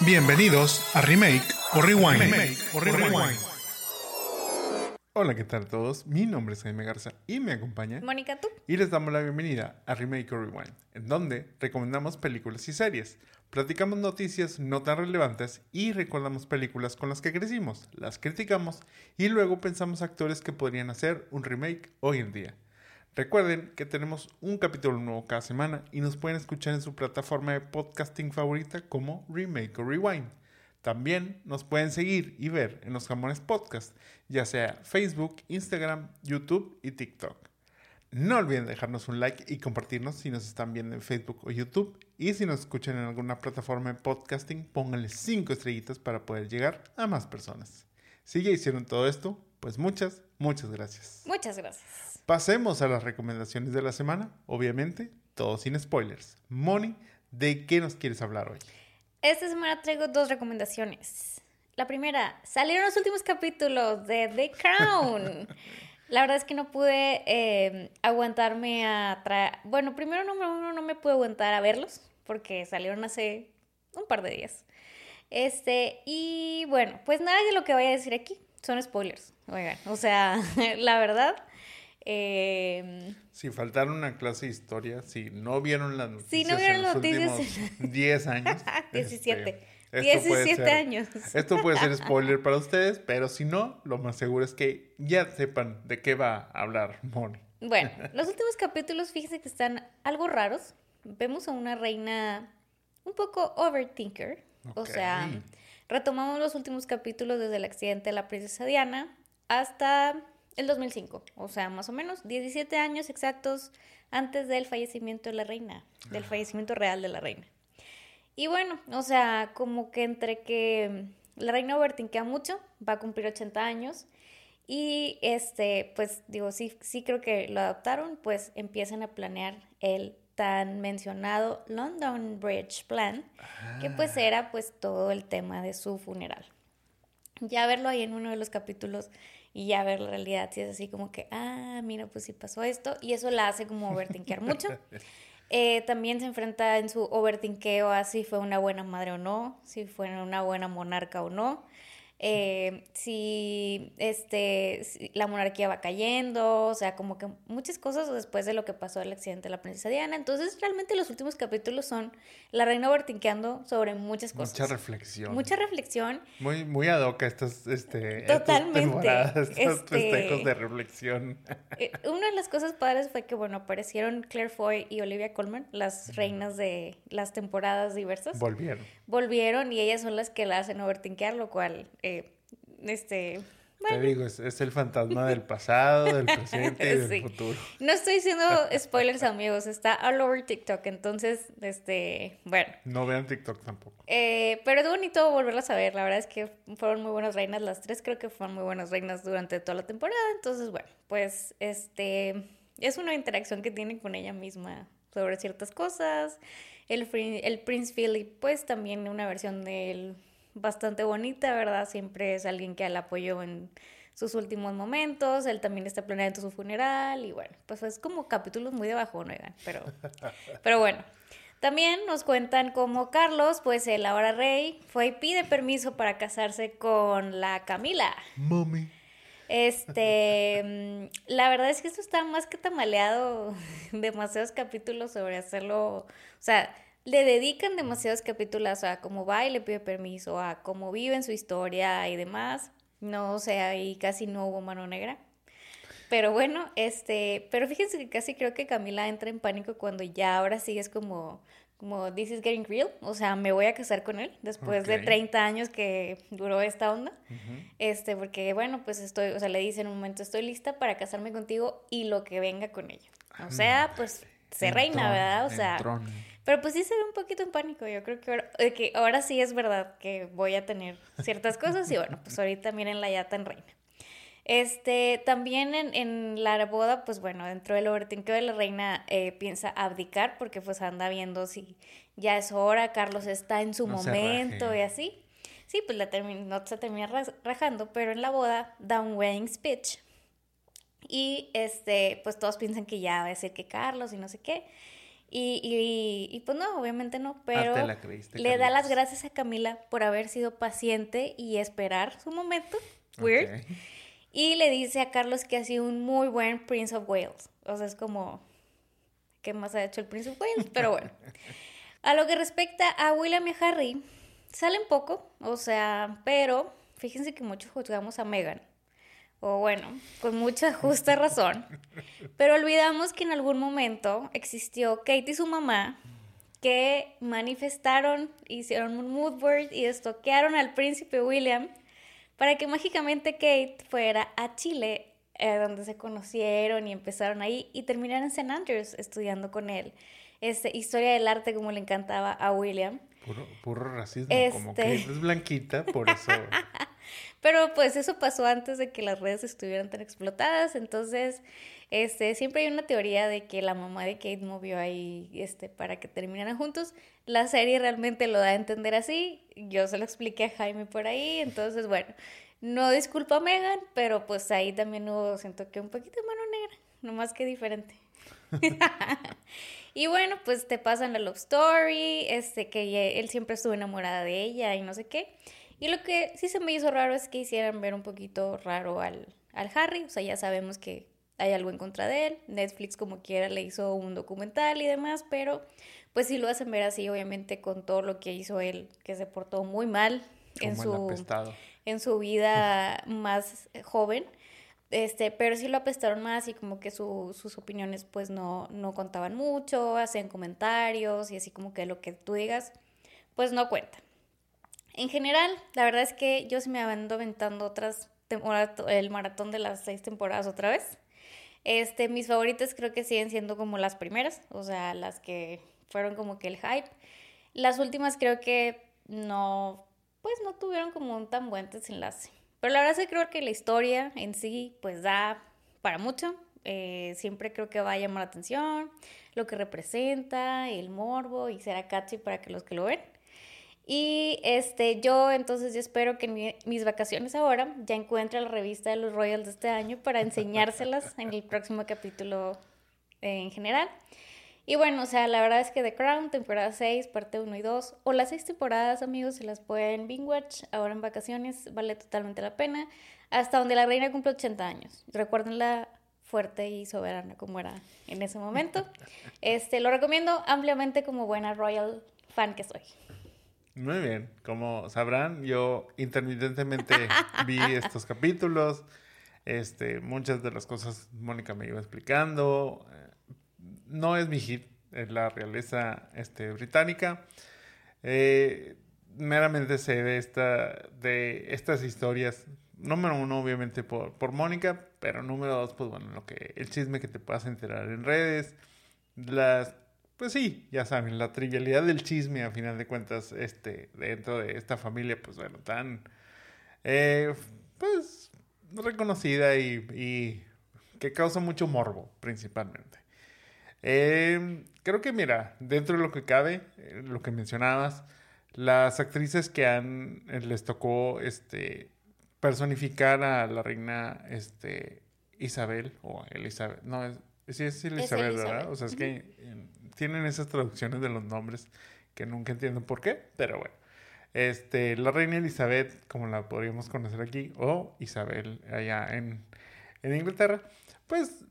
Bienvenidos a Remake o Rewind. o Rewind. Hola, ¿qué tal a todos? Mi nombre es Jaime Garza y me acompaña Mónica, ¿tú? y les damos la bienvenida a Remake o Rewind, en donde recomendamos películas y series, platicamos noticias no tan relevantes y recordamos películas con las que crecimos, las criticamos y luego pensamos actores que podrían hacer un remake hoy en día. Recuerden que tenemos un capítulo nuevo cada semana y nos pueden escuchar en su plataforma de podcasting favorita como Remake o Rewind. También nos pueden seguir y ver en los Jamones Podcast, ya sea Facebook, Instagram, YouTube y TikTok. No olviden dejarnos un like y compartirnos si nos están viendo en Facebook o YouTube. Y si nos escuchan en alguna plataforma de podcasting, pónganle 5 estrellitas para poder llegar a más personas. Si ya hicieron todo esto, pues muchas, muchas gracias. Muchas gracias. Pasemos a las recomendaciones de la semana. Obviamente, todo sin spoilers. Moni, ¿de qué nos quieres hablar hoy? Esta semana traigo dos recomendaciones. La primera, salieron los últimos capítulos de The Crown. La verdad es que no pude eh, aguantarme a traer... Bueno, primero no, no me pude aguantar a verlos porque salieron hace un par de días. Este, y bueno, pues nada de lo que voy a decir aquí son spoilers. Oigan, o sea, la verdad, eh, si faltaron una clase de historia, si no vieron las noticias, si no vieron en los noticias últimos 10 años. 17. Este, 17 años. Esto puede ser spoiler para ustedes, pero si no, lo más seguro es que ya sepan de qué va a hablar Moni. Bueno, los últimos capítulos, fíjense que están algo raros. Vemos a una reina un poco overthinker. O sea, retomamos los últimos capítulos desde el accidente de la princesa Diana hasta el 2005, o sea, más o menos 17 años exactos antes del fallecimiento de la reina, del fallecimiento real de la reina. Y bueno, o sea, como que entre que la reina overtinkea mucho, va a cumplir 80 años, y este, pues digo, sí, sí creo que lo adoptaron, pues empiezan a planear el tan mencionado London Bridge Plan, que pues ah. era pues todo el tema de su funeral. Ya verlo ahí en uno de los capítulos y ya ver la realidad si es así como que, ah, mira, pues sí pasó esto, y eso la hace como overtinkear mucho. Eh, también se enfrenta en su overtinkeo a si fue una buena madre o no, si fue una buena monarca o no eh, si este, la monarquía va cayendo, o sea, como que muchas cosas después de lo que pasó el accidente de la princesa Diana. Entonces, realmente los últimos capítulos son la reina vertinqueando sobre muchas cosas. Mucha reflexión. Mucha reflexión. Muy, muy ad hoc estas, este, Totalmente. estos este, de reflexión. Eh, una de las cosas padres fue que, bueno, aparecieron Claire Foy y Olivia Colman, las reinas de las temporadas diversas. Volvieron. Volvieron y ellas son las que la hacen overtinkear, lo cual este... Te digo, es, el fantasma del pasado, del presente y del futuro. No estoy diciendo spoilers, amigos. Está all over TikTok. Entonces, este, bueno. No vean TikTok tampoco. Eh, pero es bonito volverlas a ver. La verdad es que fueron muy buenas reinas. Las tres creo que fueron muy buenas reinas durante toda la temporada. Entonces, bueno, pues, este, es una interacción que tienen con ella misma sobre ciertas cosas. El, el Prince Philip, pues, también una versión del bastante bonita, ¿verdad? Siempre es alguien que la apoyó en sus últimos momentos, él también está planeando su funeral y bueno, pues es como capítulos muy de bajo, ¿no? Pero, pero bueno. También nos cuentan cómo Carlos, pues el ahora rey, fue y pide permiso para casarse con la Camila. Mami. Este, mm, la verdad es que esto está más que tamaleado, demasiados capítulos sobre hacerlo, o sea, le dedican demasiados capítulos a cómo va y le pide permiso, a cómo vive en su historia y demás. No o sea, ahí casi no hubo mano negra. Pero bueno, este, pero fíjense que casi creo que Camila entra en pánico cuando ya ahora sí es como, como this is getting real, o sea, me voy a casar con él después de 30 años que duró esta onda. Este, porque bueno, pues estoy, o sea, le dice en un momento, estoy lista para casarme contigo y lo que venga con ello. O sea, pues se reina, ¿verdad? O sea, pero pues sí se ve un poquito en pánico. Yo creo que ahora, que ahora sí es verdad que voy a tener ciertas cosas y bueno, pues ahorita miren la yata en reina. Este, también en, en, la boda, pues bueno, dentro del overtinqueo de la reina eh, piensa abdicar porque pues anda viendo si ya es hora, Carlos está en su momento y así. Sí, pues la no se termina rajando, pero en la boda da un wedding speech. Y este, pues todos piensan que ya va a ser que Carlos y no sé qué. Y, y, pues no, obviamente no, Ah, pero te la creíste, le da las gracias a Camila por haber sido paciente y esperar su momento. Weird. Y le dice a Carlos que ha sido un muy buen Prince of Wales. O sea, es como, ¿qué más ha hecho el Prince of Wales? Pero bueno. A lo que respecta a William y a Harry, salen poco, o sea, pero fíjense que muchos juzgamos a Meghan. O bueno, con mucha justa razón. Pero olvidamos que en algún momento existió Kate y su mamá que manifestaron, hicieron un mood board y estoquearon al príncipe William para que mágicamente Kate fuera a Chile, eh, donde se conocieron y empezaron ahí y terminaron en St. Andrews estudiando con él. Este, historia del arte como le encantaba a William. Puro, puro racismo, como Este- que es blanquita, por eso. Pero pues eso pasó antes de que las redes estuvieran tan explotadas, entonces este siempre hay una teoría de que la mamá de Kate movió ahí este para que terminaran juntos. La serie realmente lo da a entender así. Yo se lo expliqué a Jaime por ahí, entonces bueno, no disculpa a Megan, pero pues ahí también hubo siento que un poquito de mano negra, no más que diferente. Y bueno, pues te pasan la love story, este, que él siempre estuvo enamorada de ella y no sé qué. Y lo que sí se me hizo raro es que hicieran ver un poquito raro al, al Harry, o sea, ya sabemos que hay algo en contra de él. Netflix como quiera le hizo un documental y demás, pero pues sí lo hacen ver así, obviamente, con todo lo que hizo él, que se portó muy mal en Como su en su vida más joven. Este, pero sí lo apestaron más y como que su- sus opiniones pues no, no contaban mucho, hacían comentarios y así como que lo que tú digas pues no cuenta. En general, la verdad es que yo sí me ando aventando otras temporadas, el maratón de las seis temporadas otra vez. Este, mis favoritas creo que siguen siendo como las primeras, o sea, las que fueron como que el hype. Las últimas creo que no, pues no tuvieron como un tan buen desenlace. Pero la verdad es que creo que la historia en sí, pues da para mucho. Eh, siempre creo que va a llamar la atención, lo que representa, el morbo y será catchy para que los que lo ven. Y este, yo entonces yo espero que en mi- mis vacaciones ahora ya encuentre la revista de los Royals de este año para enseñárselas en el próximo capítulo eh, en general. Y bueno, o sea, la verdad es que The Crown, temporada 6, parte 1 y 2, o las 6 temporadas, amigos, se las pueden binge watch ahora en vacaciones, vale totalmente la pena. Hasta donde la reina cumple 80 años. Recuérdenla fuerte y soberana como era en ese momento. Este, lo recomiendo ampliamente como buena royal fan que soy. Muy bien, como sabrán, yo intermitentemente vi estos capítulos. Este, muchas de las cosas Mónica me iba explicando. Eh, No es mi hit, es la realeza este, británica. Eh, meramente sé de, esta, de estas historias. Número uno, obviamente, por, por Mónica, pero número dos, pues bueno, lo que, el chisme que te puedas enterar en redes, las pues sí, ya saben, la trivialidad del chisme, a final de cuentas, este, dentro de esta familia, pues bueno, tan, eh, pues, reconocida y, y que causa mucho morbo, principalmente. Eh, creo que, mira, dentro de lo que cabe, eh, lo que mencionabas, las actrices que han, eh, les tocó, este, personificar a la reina, este, Isabel, o Elizabeth, no, es, sí es Elizabeth, ¿verdad? Elizabeth. O sea, es que tienen esas traducciones de los nombres que nunca entiendo por qué, pero bueno. Este, la reina Elizabeth, como la podríamos conocer aquí, o Isabel allá en, en Inglaterra, pues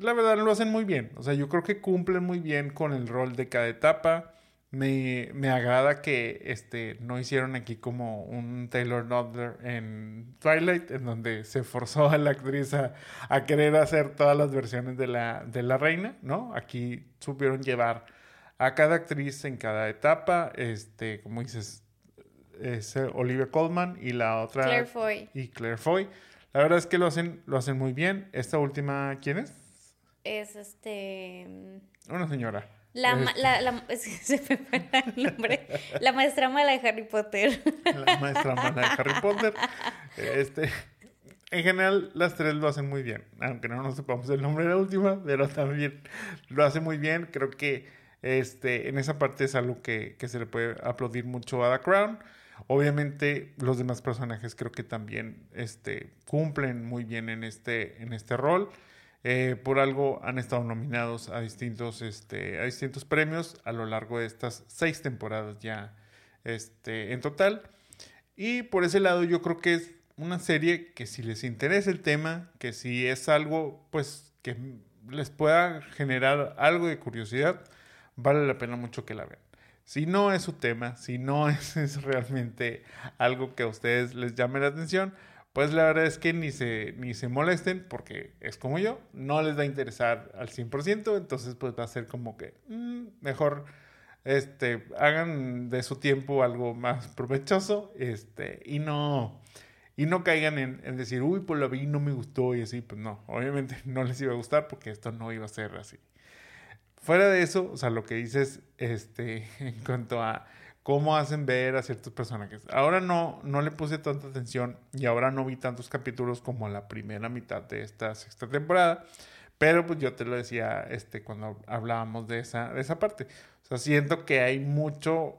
la verdad lo hacen muy bien. O sea, yo creo que cumplen muy bien con el rol de cada etapa. Me, me agrada que este, no hicieron aquí como un Taylor Lautner en Twilight, en donde se forzó a la actriz a, a querer hacer todas las versiones de la, de la reina, ¿no? Aquí supieron llevar a cada actriz en cada etapa, este, como dices, es eh, Olivia Colman y la otra... Claire Foy Y Claire Foy. La verdad es que lo hacen, lo hacen muy bien. Esta última, ¿quién es? es este... Una señora. La, ma- la, la- se me fue el nombre. La maestra mala de Harry Potter. la maestra mala de Harry Potter. Este, en general, las tres lo hacen muy bien. Aunque no nos sepamos el nombre de la última, pero también lo hace muy bien. Creo que este, en esa parte es algo que, que se le puede aplaudir mucho a The Crown. Obviamente, los demás personajes creo que también este, cumplen muy bien en este, en este rol. Eh, por algo han estado nominados a distintos, este, a distintos premios a lo largo de estas seis temporadas ya este, en total. Y por ese lado yo creo que es una serie que si les interesa el tema, que si es algo pues que les pueda generar algo de curiosidad, vale la pena mucho que la vean. Si no es su tema, si no es, es realmente algo que a ustedes les llame la atención, pues la verdad es que ni se, ni se molesten porque es como yo, no les va a interesar al 100%, entonces pues va a ser como que mm, mejor este, hagan de su tiempo algo más provechoso este, y no y no caigan en, decir, uy, pues la vi no me gustó y así, pues no, obviamente no les iba a gustar porque esto no iba a ser así. Fuera de eso, o sea, lo que dices este, en cuanto a cómo hacen ver a ciertos personajes. Ahora no, no le puse tanta atención y ahora no vi tantos capítulos como la primera mitad de esta sexta temporada. Pero pues yo te lo decía este, cuando hablábamos de esa, de esa parte. O sea, siento que hay mucho,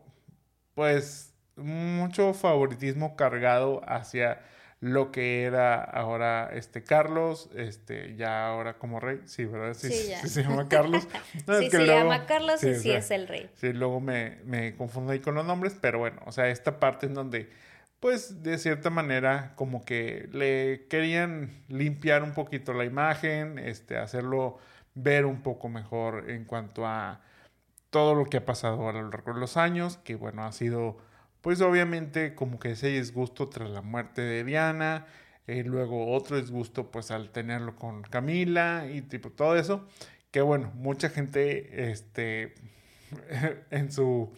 pues, mucho favoritismo cargado hacia lo que era ahora este Carlos, este ya ahora como rey, sí, ¿verdad? Sí, sí, se llama Carlos. sí, se llama Carlos y sí es el rey. Sí, luego me, me confundo ahí con los nombres, pero bueno, o sea, esta parte en donde, pues, de cierta manera, como que le querían limpiar un poquito la imagen, este, hacerlo ver un poco mejor en cuanto a todo lo que ha pasado a lo largo de los años, que bueno, ha sido pues obviamente como que ese disgusto tras la muerte de Diana, eh, luego otro disgusto pues al tenerlo con Camila y tipo todo eso, que bueno, mucha gente este en su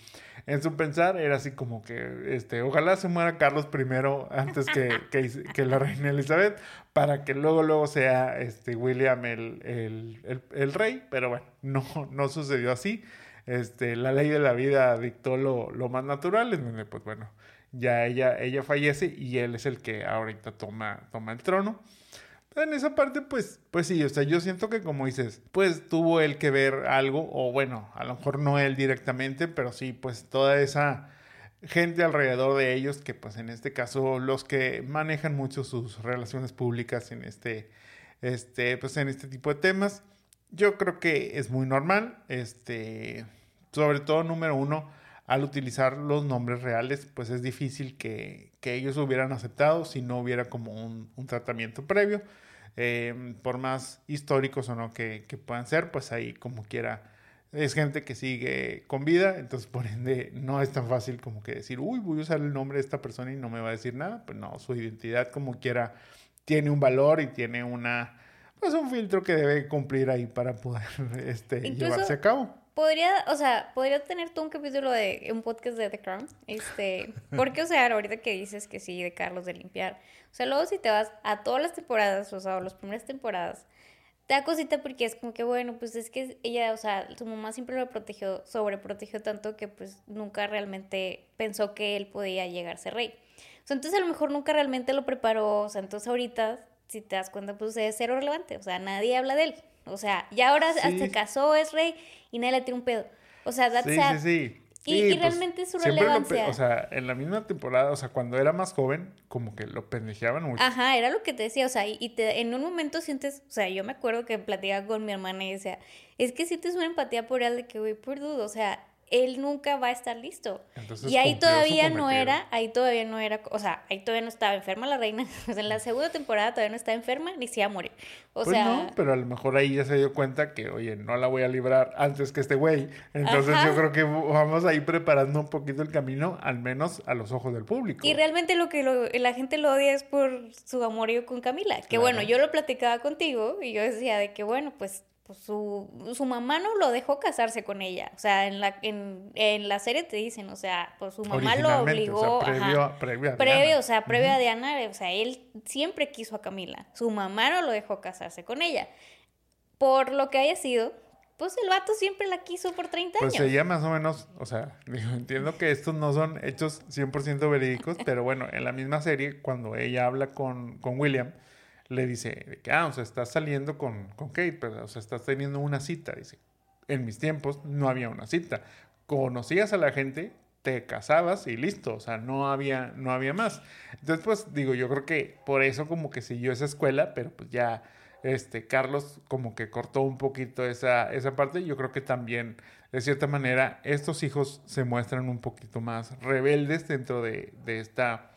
en su pensar era así como que este ojalá se muera Carlos primero antes que, que, la reina Elizabeth para que luego luego sea este William el, el, el rey, pero bueno, no, no sucedió así este, la ley de la vida dictó lo, lo más natural, en donde, pues bueno, ya ella, ella fallece y él es el que ahorita toma, toma el trono. En esa parte, pues, pues sí, o sea, yo siento que como dices, pues tuvo él que ver algo, o bueno, a lo mejor no él directamente, pero sí, pues toda esa gente alrededor de ellos, que pues en este caso los que manejan mucho sus relaciones públicas en este, este, pues en este tipo de temas, yo creo que es muy normal, este, sobre todo, número uno, al utilizar los nombres reales, pues es difícil que, que ellos hubieran aceptado si no hubiera como un, un tratamiento previo. Eh, por más históricos o no que, que, puedan ser, pues ahí como quiera es gente que sigue con vida, entonces por ende no es tan fácil como que decir, uy, voy a usar el nombre de esta persona y no me va a decir nada, pues no, su identidad como quiera tiene un valor y tiene una, pues un filtro que debe cumplir ahí para poder este, llevarse a cabo podría, o sea, podría tener tú un capítulo de un podcast de The Crown. Este, porque, o sea, ahorita que dices que sí, de Carlos de limpiar. O sea, luego si te vas a todas las temporadas, o sea, las primeras temporadas, te da cosita porque es como que, bueno, pues es que ella, o sea, su mamá siempre lo protegió, sobreprotegió tanto que pues nunca realmente pensó que él podía llegar a ser rey. O sea, entonces a lo mejor nunca realmente lo preparó, o sea, entonces ahorita, si te das cuenta, pues es cero relevante, o sea, nadie habla de él. O sea, ya ahora se casó, es rey y nadie le tira un pedo. O sea, that's sí, sí, sí. Y, pues, realmente su relevancia. o sea, en la misma temporada, o sea, cuando era más joven, como que lo pendejeaban mucho. Ajá, era lo que te decía, o sea, y te, en un momento sientes, o sea, yo me acuerdo que platicaba con mi hermana y decía, es que sientes una empatía por él de que, güey, por dudo, o sea, él nunca va a estar listo. y ahí todavía no era, ahí todavía no era, o sea, ahí todavía no estaba enferma la reina. en la segunda temporada todavía no estaba enferma ni se iba a morir. O pues sea, no, pero a lo mejor ahí ya se dio cuenta que, oye, no la voy a librar antes que este güey. Entonces yo creo que vamos a ir preparando un poquito el camino, al menos a los ojos del público. Y realmente lo que la gente lo odia es por su amorío con Camila. Que bueno, yo lo platicaba contigo y yo decía de que, bueno, pues pues su, su mamá no lo dejó casarse con ella. O sea, en la, en, en la serie te dicen, o sea, pues su mamá lo obligó. O sea, previo, previo, a Diana. o sea, previo a Diana, o sea, él siempre quiso a Camila. Su mamá no lo dejó casarse con ella. Por lo que haya sido, pues el vato siempre la quiso por 30 pues años. Pues ella más o menos, o sea, digo, entiendo que estos no son hechos 100% verídicos, pero bueno, en la misma serie, cuando ella habla con, con William, le dice que, ah, o sea, estás saliendo con, con Kate, pero, o sea, estás teniendo una cita. Dice, en mis tiempos no había una cita. Conocías a la gente, te casabas y listo, o sea, no había, no había más. Entonces, pues digo, yo creo que por eso como que siguió esa escuela, pero pues ya Este, Carlos como que cortó un poquito esa, esa parte. Yo creo que también, de cierta manera, estos hijos se muestran un poquito más rebeldes dentro de, de esta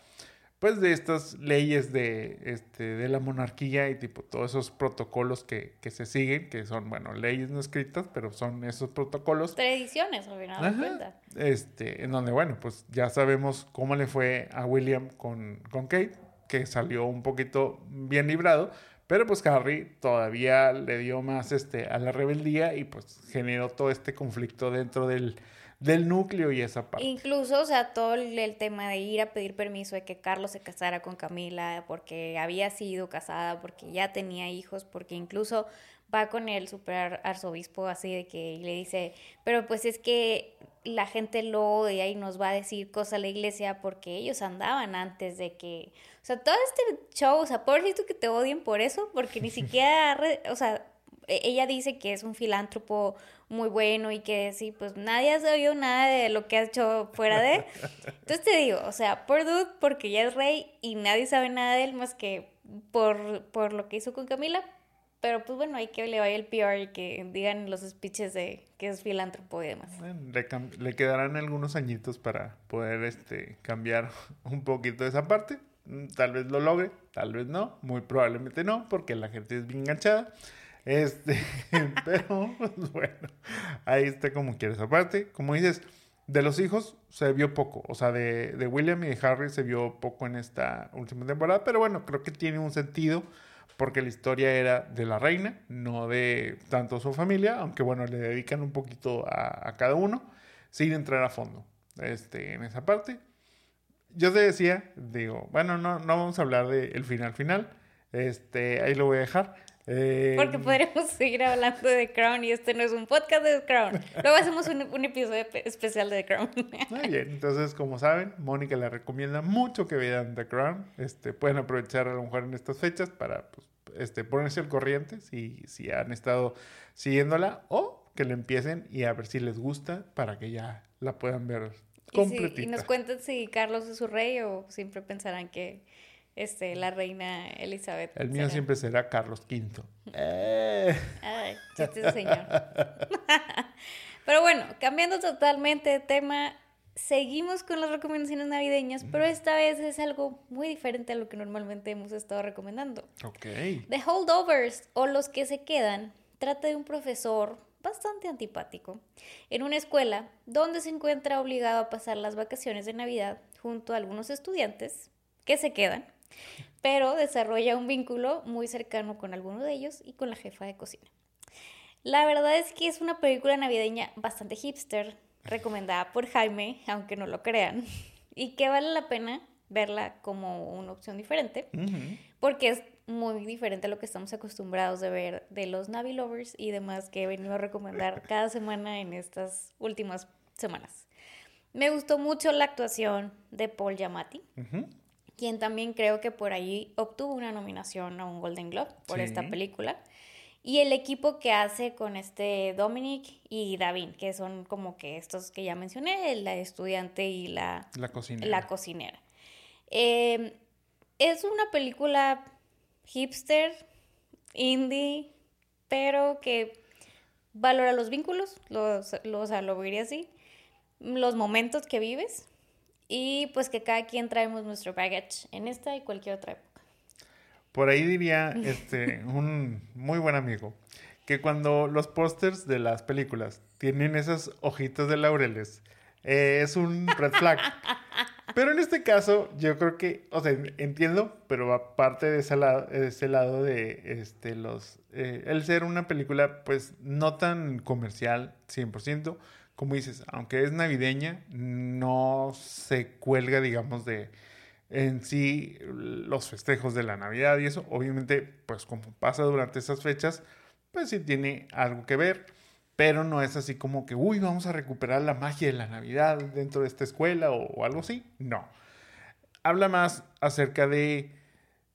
pues de estas leyes de, este, de la monarquía y tipo todos esos protocolos que, que, se siguen, que son, bueno, leyes no escritas, pero son esos protocolos. Tradiciones, al final cuenta. Este, en donde, bueno, pues ya sabemos cómo le fue a William con, con Kate, que salió un poquito bien librado, pero pues Harry todavía le dio más este, a la rebeldía y pues generó todo este conflicto dentro del del núcleo y esa parte. Incluso, o sea, todo el, tema de ir a pedir permiso de que Carlos se casara con Camila porque había sido casada, porque ya tenía hijos, porque incluso va con el super arzobispo así de que le dice, pero pues es que la gente lo odia y nos va a decir cosas a la iglesia porque ellos andaban antes de que, o sea, todo este show, o sea, pobrecito que te odien por eso, porque ni siquiera, o sea, e, ella dice que es un filántropo muy bueno y que sí, pues nadie ha sabido nada de lo que ha hecho fuera de. Entonces te digo, o sea, por Dude, porque ya es rey y nadie sabe nada de él más que por, por lo que hizo con Camila. Pero pues bueno, hay que le vaya el PR y que digan los speeches de que es filántropo y demás. le, le, quedarán algunos añitos para poder este, cambiar un poquito esa parte. Mm, tal vez lo logre, tal vez no, muy probablemente no, porque la gente es bien enganchada. Este, pero pues, bueno, ahí está como quieres. Aparte, como dices, de los hijos se vio poco. O sea, de, de, William y de Harry se vio poco en esta última temporada. Pero bueno, creo que tiene un sentido porque la historia era de la reina, no de tanto su familia. Aunque bueno, le dedican un poquito a, cada uno sin entrar a fondo este, en esa parte. Yo te decía, digo, bueno, no, no vamos a hablar del final final. Este, ahí lo voy a dejar. Porque em, podríamos seguir hablando de Crown y este no es un podcast de The Crown. Luego hacemos un, episodio especial de The Crown. Muy bien, entonces como saben, Mónica le recomienda mucho que vean The Crown. Este, pueden aprovechar a lo mejor en estas fechas para pues, este, ponerse al corriente si, si han estado siguiéndola o que le empiecen y a ver si les gusta para que ya la puedan ver completita. y nos cuenten si Carlos es su rey o siempre pensarán que este, la reina Elizabeth. El mío siempre será Carlos V. Eh. Ay, chiste señor. pero bueno, cambiando totalmente de tema, seguimos con las recomendaciones navideñas, pero esta vez es algo muy diferente a lo que normalmente hemos estado recomendando. Ok. The Holdovers, o Los que se quedan, trata de un profesor bastante antipático en una escuela donde se encuentra obligado a pasar las vacaciones de Navidad junto a algunos estudiantes que se quedan pero desarrolla un vínculo muy cercano con alguno de ellos y con la jefa de cocina. La verdad es que es una película navideña bastante hipster, recomendada por Jaime, aunque no lo crean, y que vale la pena verla como una opción diferente, porque es muy diferente a lo que estamos acostumbrados de ver de los Navi Lovers y demás que he venido a recomendar cada semana en estas últimas semanas. Me gustó mucho la actuación de Paul Giamatti quien también creo que por ahí obtuvo una nominación a un Golden Globe por esta película. Y el equipo que hace con este Dominic y Davin, que son como que estos que ya mencioné, la estudiante y la, la cocinera. La cocinera. Em, es una película hipster, indie, pero que valora los vínculos, los, los, o sea, lo diría así, los momentos que vives y pues que cada quien traemos nuestro baggage en esta y cualquier otra época. Por ahí diría este, un muy buen amigo que cuando los pósters de las películas tienen esas hojitas de laureles, eh, es un red flag. Pero en este caso, yo creo que, o sea, entiendo, pero aparte de ese lado, ese lado de este, los, eh, el ser una película, pues no tan comercial, 100%, como dices, aunque es navideña, no se cuelga, digamos, de en sí los festejos de la Navidad y eso. Obviamente, pues como pasa durante esas fechas, pues sí tiene algo que ver, pero no es así como que, uy, vamos a recuperar la magia de la Navidad dentro de esta escuela o, algo así. No. Habla más acerca de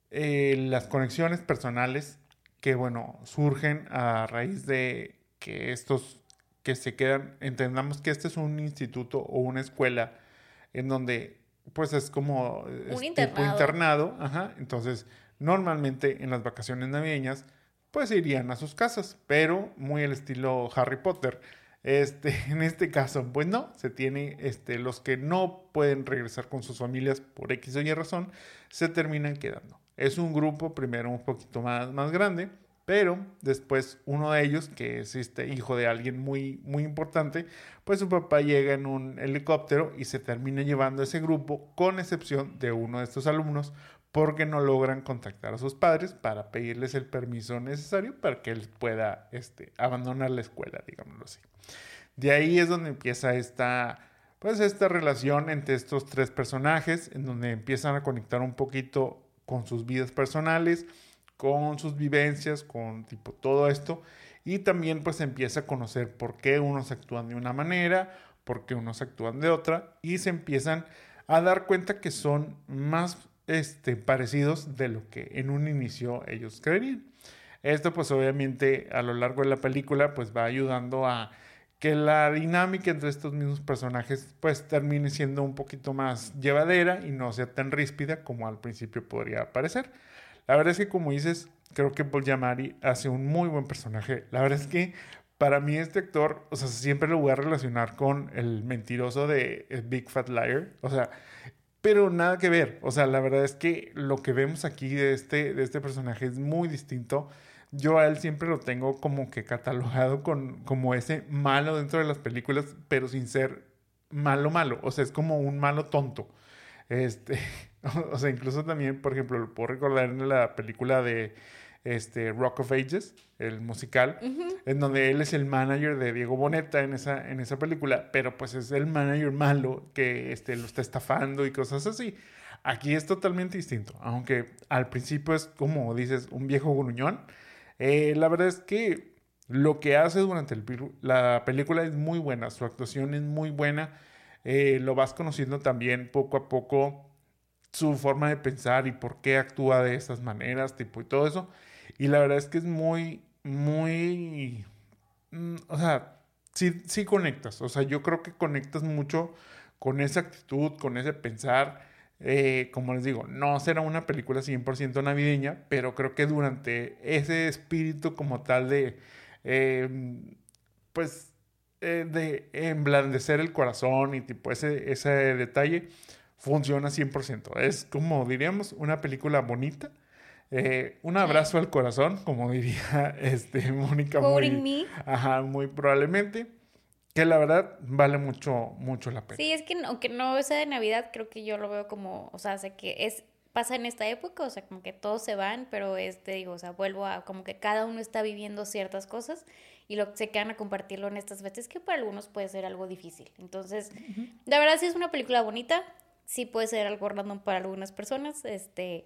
eh, las conexiones personales que, bueno, surgen a raíz de que estos que se quedan, entendamos que este es un instituto o una escuela en donde pues es como un internado. internado, ajá, entonces normalmente en las vacaciones navideñas pues irían a sus casas, pero muy el estilo Harry Potter. Este, en este caso, pues no, se tiene, este, los que no pueden regresar con sus familias por X o Y razón, se terminan quedando. Es un grupo primero un poquito más, más grande, pero después uno de ellos, que es este hijo de alguien muy, muy importante, pues su papá llega en un helicóptero y se termina llevando ese grupo, con excepción de uno de estos alumnos, porque no logran contactar a sus padres para pedirles el permiso necesario para que él pueda este, abandonar la escuela, digámoslo así. De ahí es donde empieza esta, pues esta relación entre estos tres personajes, en donde empiezan a conectar un poquito con sus vidas personales, con sus vivencias, con tipo todo esto. Y también pues empieza a conocer por qué unos actúan de una manera, por qué unos actúan de otra. Y se empiezan a dar cuenta que son más este, parecidos de lo que en un inicio ellos creerían. Esto pues obviamente a lo largo de la película pues va ayudando a que la dinámica entre estos mismos personajes pues termine siendo un poquito más llevadera y no sea tan ríspida como al principio podría parecer. La verdad es que como dices, creo que Paul Giamatti hace un muy buen personaje. La verdad es que para mí este actor, o sea, siempre lo voy a relacionar con el mentiroso de Big Fat Liar. O sea, pero nada que ver. O sea, la verdad es que lo que vemos aquí de este, de este personaje es muy distinto. Yo a él siempre lo tengo como que catalogado con, como ese malo dentro de las películas, pero sin ser malo malo. O sea, es como un malo tonto. Este, o sea, incluso también, por ejemplo, lo puedo recordar en la película de este, Rock of Ages, el musical, en donde él es el manager de Diego Boneta en esa, en esa película, pero pues es el manager malo que este, lo está estafando y cosas así. Aquí es totalmente distinto, aunque al principio es como dices, un viejo gruñón. Eh, la verdad es que lo que hace durante la película es muy buena, su actuación es muy buena. Eh, lo vas conociendo también poco a poco su forma de pensar y por qué actúa de esas maneras, tipo y todo eso. Y la verdad es que es muy, muy, mm, o sea, sí, sí conectas. O sea, yo creo que conectas mucho con esa actitud, con ese pensar. Eh, como les digo, no será una película 100% navideña, pero creo que durante ese espíritu como tal de, em, pues, eh, de emblandecer el corazón y tipo ese, ese detalle, funciona 100%. Es como diríamos, una película bonita eh, un abrazo al corazón, como diría este, Mónica. Muy, Ajá, muy probablemente. Que la verdad vale mucho, mucho la pena. Sí, es que aunque no sea de Navidad, creo que yo lo veo como, o sea, sé que es pasa en esta época, o sea, como que todos se van, pero este, digo, o sea, vuelvo a como que cada uno está viviendo ciertas cosas y lo se quedan a compartirlo en estas veces que para algunos puede ser algo difícil. Entonces, la verdad sí es una película bonita, sí puede ser algo random para algunas personas, este,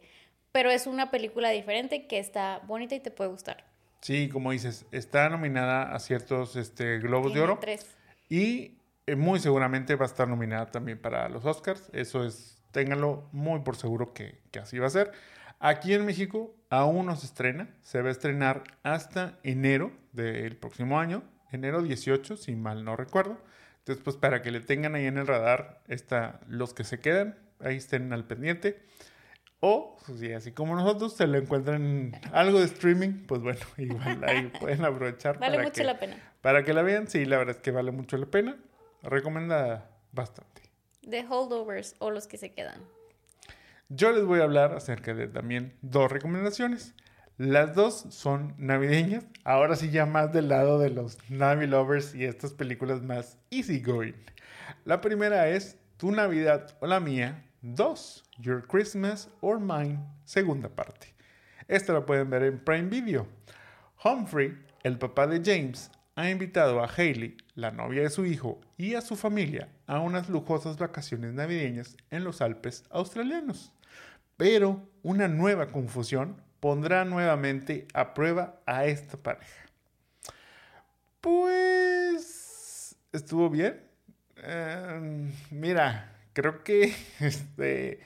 pero es una película diferente que está bonita y te puede gustar. Sí, como dices, está nominada a ciertos este, Globos de Oro. Tres. Y eh, muy seguramente va a estar nominada también para los Oscars. Eso es, ténganlo muy por seguro que, que así va a ser. Aquí en México aún no se estrena, se va a estrenar hasta enero del próximo año, enero 18, si mal no recuerdo. Entonces, pues para que le tengan ahí en el radar está, los que se quedan, ahí estén al pendiente. O, si así como nosotros se lo encuentran algo de streaming, pues bueno, igual ahí pueden aprovechar. Vale para mucho que, la pena. Para que la vean, sí, la verdad es que vale mucho la pena. Recomenda bastante. The Holdovers o los que se quedan. Yo les voy a hablar acerca de también dos recomendaciones. Las dos son navideñas. Ahora sí ya más del lado de los Navi Lovers y estas películas más easygoing. La primera es Tu Navidad o la mía 2. Your Christmas or Mine, segunda parte. Esta la pueden ver en Prime Video. Humphrey, el papá de James, ha invitado a Hailey, la novia de su hijo, y a su familia a unas lujosas vacaciones navideñas en los Alpes australianos. Pero una nueva confusión pondrá nuevamente a prueba a esta pareja. Pues... ¿Estuvo bien? Em, mira, creo que este,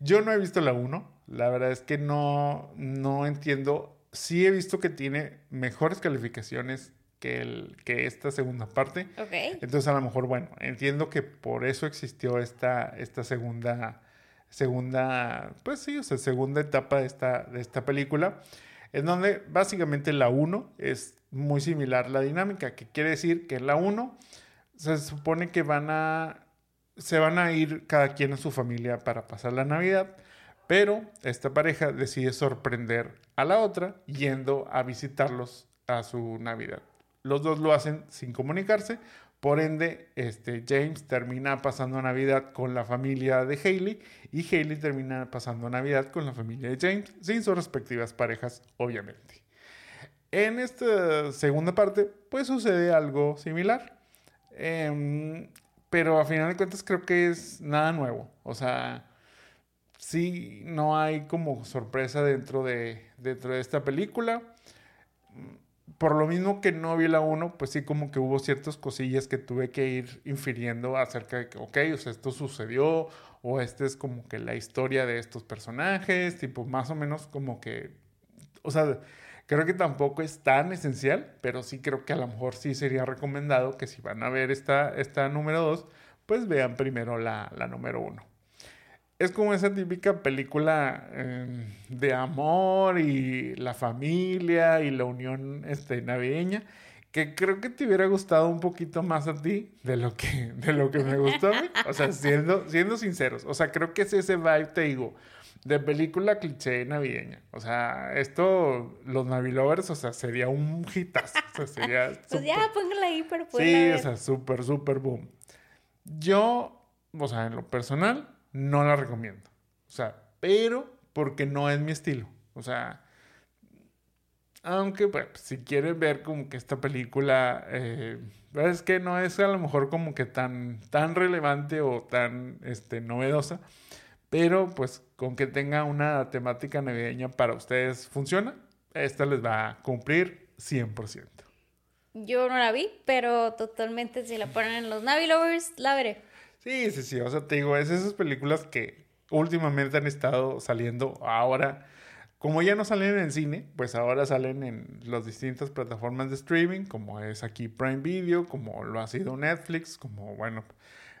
yo no he visto la 1. La verdad es que no, no entiendo. Sí he visto que tiene mejores calificaciones que, el, que esta segunda parte. Entonces a lo mejor, bueno, entiendo que por eso existió esta, esta segunda, segunda, pues sí, o sea, segunda etapa de esta, de esta película. en donde básicamente la 1 es muy similar la dinámica, que quiere decir que la 1 se supone que van a se van a ir cada quien a su familia para pasar la Navidad, pero esta pareja decide sorprender a la otra yendo a visitarlos a su Navidad. Los dos lo hacen sin comunicarse, por ende, este, James termina pasando Navidad con la familia de Haley y Haley termina pasando Navidad con la familia de James, sin sus respectivas parejas, obviamente. En esta segunda parte, pues sucede algo similar. Em, pero a final de cuentas creo que es nada nuevo. O sea, sí, no hay como sorpresa dentro de, dentro de esta película por lo mismo que no vi la 1, pues sí como que hubo ciertas cosillas que tuve que ir infiriendo acerca de que, ok, o sea, esto sucedió, o esta es como que la historia de estos personajes, tipo, más o menos como que, o sea, creo que tampoco es tan esencial, pero sí creo que a lo mejor sí sería recomendado que si van a ver esta, esta número 2, pues vean primero la, la número 1 es como esa típica película em, de amor y la familia y la unión este, navideña que creo que te hubiera gustado un poquito más a ti de lo que, de lo que me gustó a mí. O sea, siendo, siendo sinceros. O sea, creo que es ese vibe, te digo, de película cliché navideña. O sea, esto, los Navilovers, o sea, sería un hitazo. O sea, sería. pues ya, póngala ahí poder. Sí, o sea, súper, súper boom. Yo, o sea, en lo personal, no la recomiendo. O sea, pero porque no es mi estilo. O sea, aunque, pues, si quieren ver como que esta película, eh, es que no es a lo mejor como que tan, tan relevante o tan este, novedosa, pero pues con que tenga una temática navideña para ustedes funciona, esta les va a cumplir 100%. Yo no la vi, pero totalmente si la ponen en los Navi Lovers, la veré. Sí, sí, sí. O sea, te digo, es esas películas que últimamente han estado saliendo ahora. Como ya no salen en el cine, pues ahora salen en las distintas plataformas de streaming, como es aquí Prime Video, como lo ha sido Netflix, como bueno,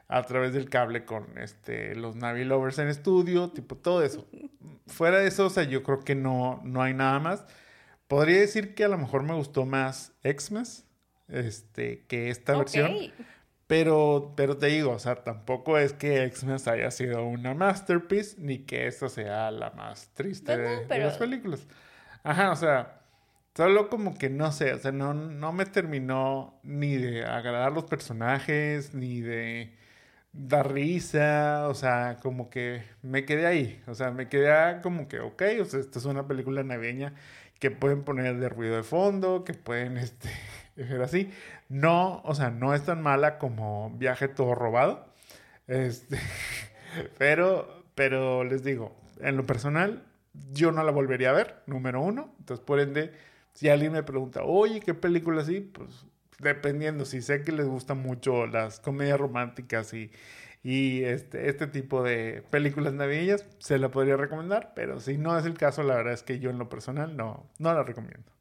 a través del cable con este los Navi Lovers en estudio, tipo todo eso. Fuera de eso, o sea, yo creo que no, no hay nada más. Podría decir que a lo mejor me gustó más Xmas este, que esta versión. Pero, pero te digo, o sea, tampoco es que X-Men haya sido una masterpiece, ni que esta sea la más triste de, las películas. Ajá, o sea, solo como que no sé, o sea, no, no me terminó ni de agradar los personajes, ni de dar risa, o sea, como que me quedé ahí, o sea, me quedé como que, ok, o sea, esta es una película navideña que pueden poner de ruido de fondo, que pueden, este, así. No, o sea, no es tan mala como Viaje todo robado. Este, pero, pero les digo, en lo personal, yo no la volvería a ver, número uno. Entonces, por ende, si alguien me pregunta, oye, ¿qué película así? Pues dependiendo, si sé que les gustan mucho las comedias románticas y, y este, este tipo de películas navideñas, se la podría recomendar, pero si no es el caso, la verdad es que yo en lo personal no, no la recomiendo.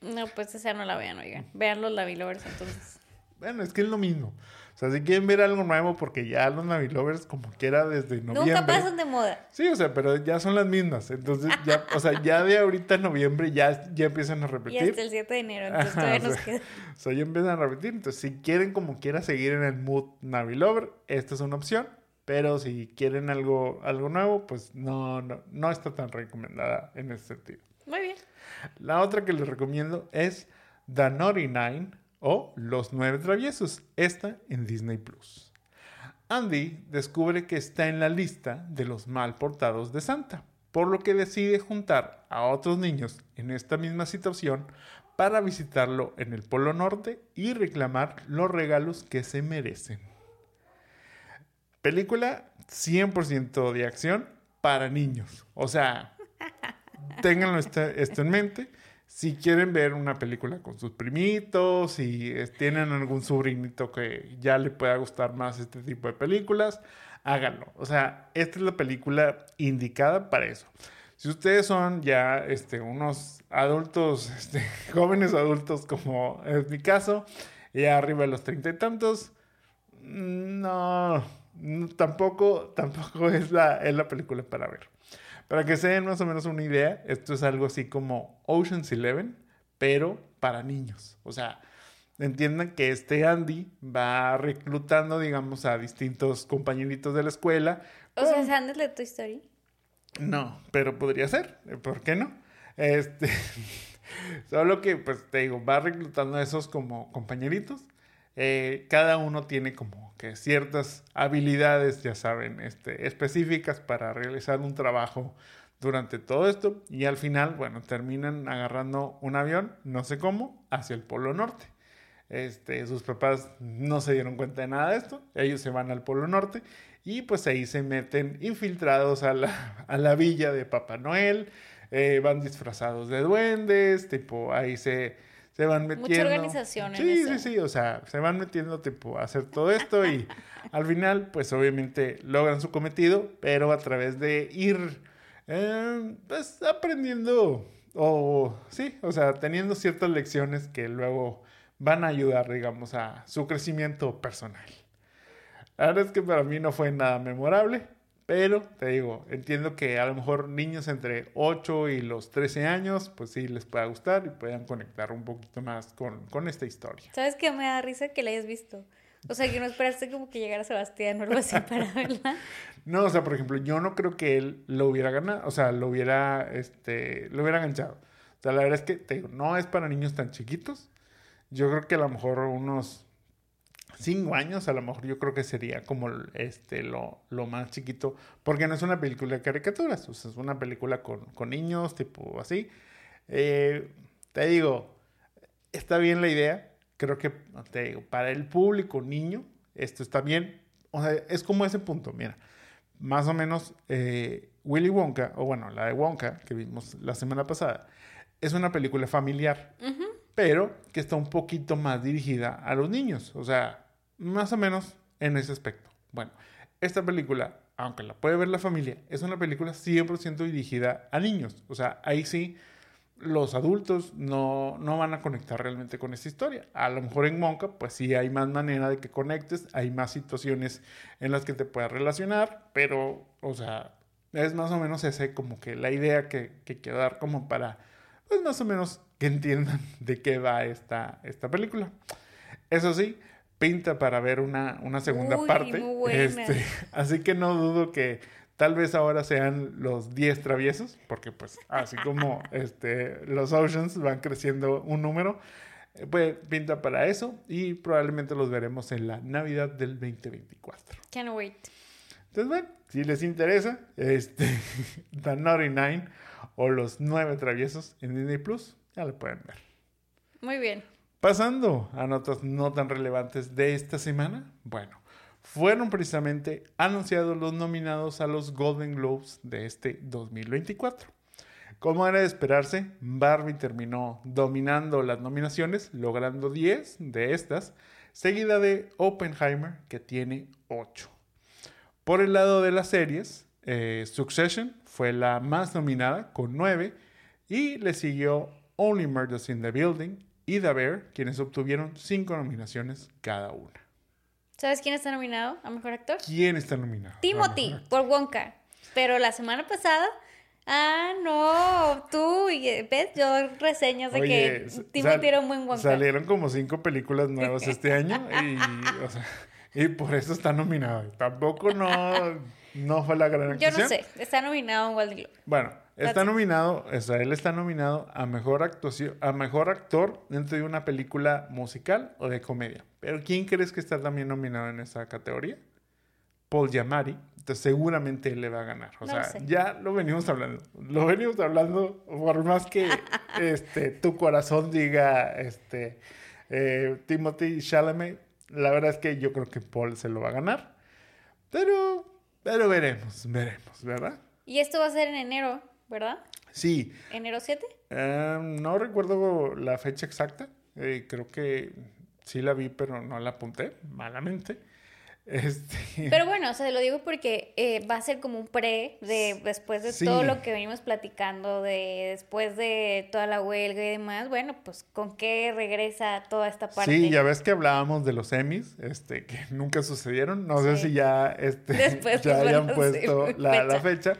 No, pues esa no la vean, oigan. Vean los Navilovers entonces. Bueno, es que es lo mismo. O sea, si quieren ver algo nuevo, porque ya los Navilovers, como quiera, desde noviembre. Nunca pasan de moda. Sí, o sea, pero ya son las mismas. Entonces, ya, o sea, ya de ahorita en noviembre ya, ya empiezan a repetir. Y hasta el 7 de enero, entonces todavía nos queda. O sea, ya empiezan a repetir. Entonces, si quieren como quiera seguir en el mood Navilover, esta es una opción. Pero si quieren algo, algo nuevo, pues no, no, no está tan recomendada en ese sentido. Muy bien. La otra que les recomiendo es The Naughty Nine o Los Nueve Traviesos, esta en Disney Plus. Andy descubre que está en la lista de los mal portados de Santa, por lo que decide juntar a otros niños en esta misma situación para visitarlo en el Polo Norte y reclamar los regalos que se merecen. Película 100% de acción para niños. O sea, Ténganlo esto en mente. Si quieren ver una película con sus primitos, si tienen algún sobrinito que ya le pueda gustar más este tipo de películas, háganlo. O sea, esta es la película indicada para eso. Si ustedes son ya este, unos adultos, este, jóvenes adultos como es mi caso, ya arriba de los treinta y tantos, no, tampoco, tampoco es la, es la película para ver. Para que se den más o menos una idea, esto es algo así como Ocean's Eleven, pero para niños. O sea, entiendan que este Andy va reclutando, digamos, a distintos compañeritos de la escuela. O sea, ¿es Andy de Toy Story? No, pero podría ser, ¿por qué no? Este, solo que, pues te digo, va reclutando a esos como compañeritos. Eh, cada uno tiene como que ciertas habilidades, ya saben, este, específicas para realizar un trabajo durante todo esto y al final, bueno, terminan agarrando un avión, no sé cómo, hacia el Polo Norte. Este, sus papás no se dieron cuenta de nada de esto, ellos se van al Polo Norte y pues ahí se meten infiltrados a la, a la villa de Papá Noel, eh, van disfrazados de duendes, tipo, ahí se, se van metiendo. Mucha organización sí, Sí, sí, o sea, se van metiendo, tipo, a hacer todo esto y al final, pues obviamente logran su cometido, pero a través de ir, eh, pues, aprendiendo, o sí, o sea, teniendo ciertas lecciones que luego van a ayudar, digamos, a su crecimiento personal. La verdad es que para mí no fue nada memorable, pero te digo, entiendo que a lo mejor niños entre 8 y los 13 años, pues sí les pueda gustar y puedan conectar un poquito más con, con esta historia. ¿Sabes qué me da risa que la hayas visto? O sea, que no esperaste como que llegara Sebastián o algo así para verla. No, o sea, por ejemplo, yo no creo que él lo hubiera ganado, o sea, lo hubiera, este, lo hubiera enganchado. O sea, la verdad es que, te digo, no es para niños tan chiquitos. Yo creo que a lo mejor unos cinco años, a lo mejor yo creo que sería como este lo, lo más chiquito, porque no es una película de caricaturas, o sea, es una película con, con niños, tipo así. Eh, te digo, está bien la idea, creo que, te digo, para el público niño, esto está bien, o sea, es como ese punto, mira, más o menos eh, Willy Wonka, o bueno, la de Wonka, que vimos la semana pasada, es una película familiar. pero que está un poquito más dirigida a los niños. O sea, más o menos en ese aspecto. Bueno, esta película, aunque la puede ver la familia, es una película 100% dirigida a niños. O sea, ahí sí los adultos no, no, van a conectar realmente con esta historia. A lo mejor en Monka, pues sí hay más manera de que conectes, hay más situaciones en las que te puedas relacionar, pero, o sea, es más o menos ese como que la idea que, que quiero dar como para, pues más o menos que entiendan de qué va esta, esta película. Eso sí, pinta para ver una, una segunda parte. Este, así que no dudo que tal vez ahora sean los 10 traviesos, porque pues así como este, los Oceans van creciendo un número, eh, pues pinta para eso y probablemente los veremos en la Navidad del 2024. Can't wait. Entonces, bueno, si les interesa, este, The Naughty Nine o los nueve traviesos en Disney Plus, ya lo pueden ver. Muy bien. Pasando a notas no tan relevantes de esta semana, bueno, fueron precisamente anunciados los nominados a los Golden Globes de este 2024. Como era de esperarse, Barbie terminó dominando las nominaciones, logrando 10 de estas, seguida de Oppenheimer, que tiene 8. Por el lado de las series, eh, Succession fue la más nominada, con 9, y le siguió Only Murders in the Building y The Bear, quienes obtuvieron cinco nominaciones cada una. ¿Sabes quién está nominado a Mejor Actor? ¿Quién está nominado? Timothy, por Wonka. Pero la semana pasada, ah, no, tú, ves, yo reseñas de que Timothy era un buen Wonka. Salieron como cinco películas nuevas este año y, y por eso está nominado. Tampoco no, no fue la gran actuación. Yo no sé, está nominado en Golden Globe. Bueno, Está nominado, él está nominado a mejor actuación, a mejor actor dentro de una película musical o de comedia. Pero ¿quién crees que está también nominado en esa categoría? Paul Giamatti. Entonces seguramente él le va a ganar. O sea, ya lo venimos hablando. Lo venimos hablando por más que este, tu corazón diga este, eh, Timothy Chalamet. La verdad es que yo creo que Paul se lo va a ganar. Pero, pero veremos, veremos, ¿verdad? Y esto va a ser en enero. ¿Verdad? Sí. ¿Enero 7? Em, no recuerdo la fecha exacta. Eh, creo que sí la vi, pero no la apunté, malamente. Este... Pero bueno, o sea, lo digo porque eh, va a ser como un pre de después de todo lo que venimos platicando, de después de toda la huelga y demás, bueno, pues con qué regresa toda esta parte. Sí, ya ves que hablábamos de los Emmys, este, que nunca sucedieron. No sé si ya, este, ya hayan puesto la, la, fecha.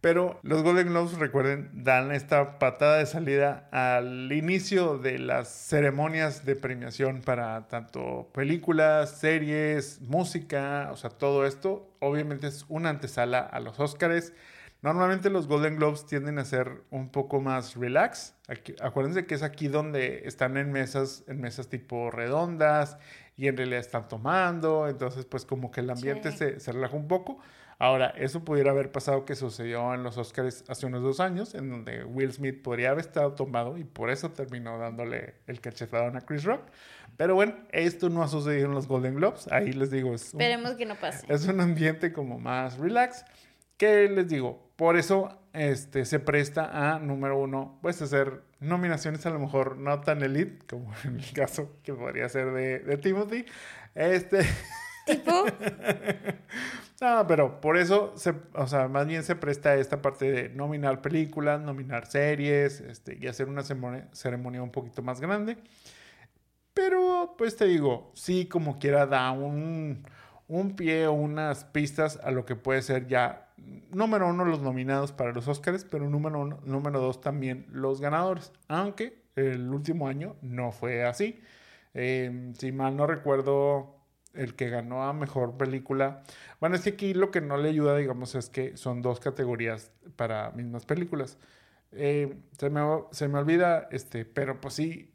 Pero los Golden Globes, recuerden, dan esta patada de salida al inicio de las ceremonias de premiación para tanto películas, series, música, o sea, todo esto. Obviamente es una antesala a los Oscars. Normalmente los Golden Globes tienden a ser un poco más relax. acuérdense que es aquí donde están en mesas, en mesas tipo redondas y en realidad están tomando. Entonces, pues como que el ambiente se, se relaja un poco. Ahora, eso pudiera haber pasado que sucedió en los Oscars hace unos dos años, en donde Will Smith podría haber estado tomado y por eso terminó dándole el cachetadón a Chris Rock. Pero bueno, esto no ha sucedido en los Golden Globes. Ahí les digo, es Esperemos que no pase. Es un ambiente como más relax. ¿Qué les digo? Por eso este, se presta a, número uno, pues hacer nominaciones a lo mejor no tan elite, como en el caso que podría ser de, de Timothy. Este... ¿Tipo? no, pero por eso, se, o sea, más bien se presta esta parte de nominar películas, nominar series, este, y hacer una ceremonia, un poquito más grande. Pero, pues te digo, sí, como quiera, da un, un pie o unas pistas a lo que puede ser ya, número uno, los nominados para los Oscars, pero número, uno, número dos, también los ganadores. Aunque el último año no fue así. Eh, si mal no recuerdo, el que ganó a mejor película. Bueno, es que aquí lo que no le ayuda, digamos, es que son dos categorías para mismas películas. Eh, se, me, se me olvida, este, pero pues sí,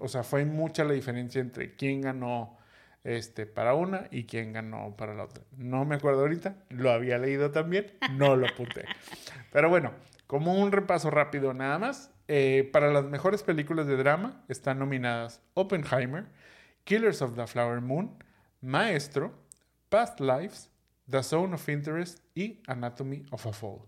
o sea, fue mucha la diferencia entre quién ganó este, para una y quién ganó para la otra. No me acuerdo ahorita, lo había leído también, no lo apunté. Pero bueno, como un repaso rápido nada más, eh, para las mejores películas de drama están nominadas Oppenheimer, Killers of the Flower Moon, Maestro, Past Lives, The Zone of Interest y Anatomy of a Fall.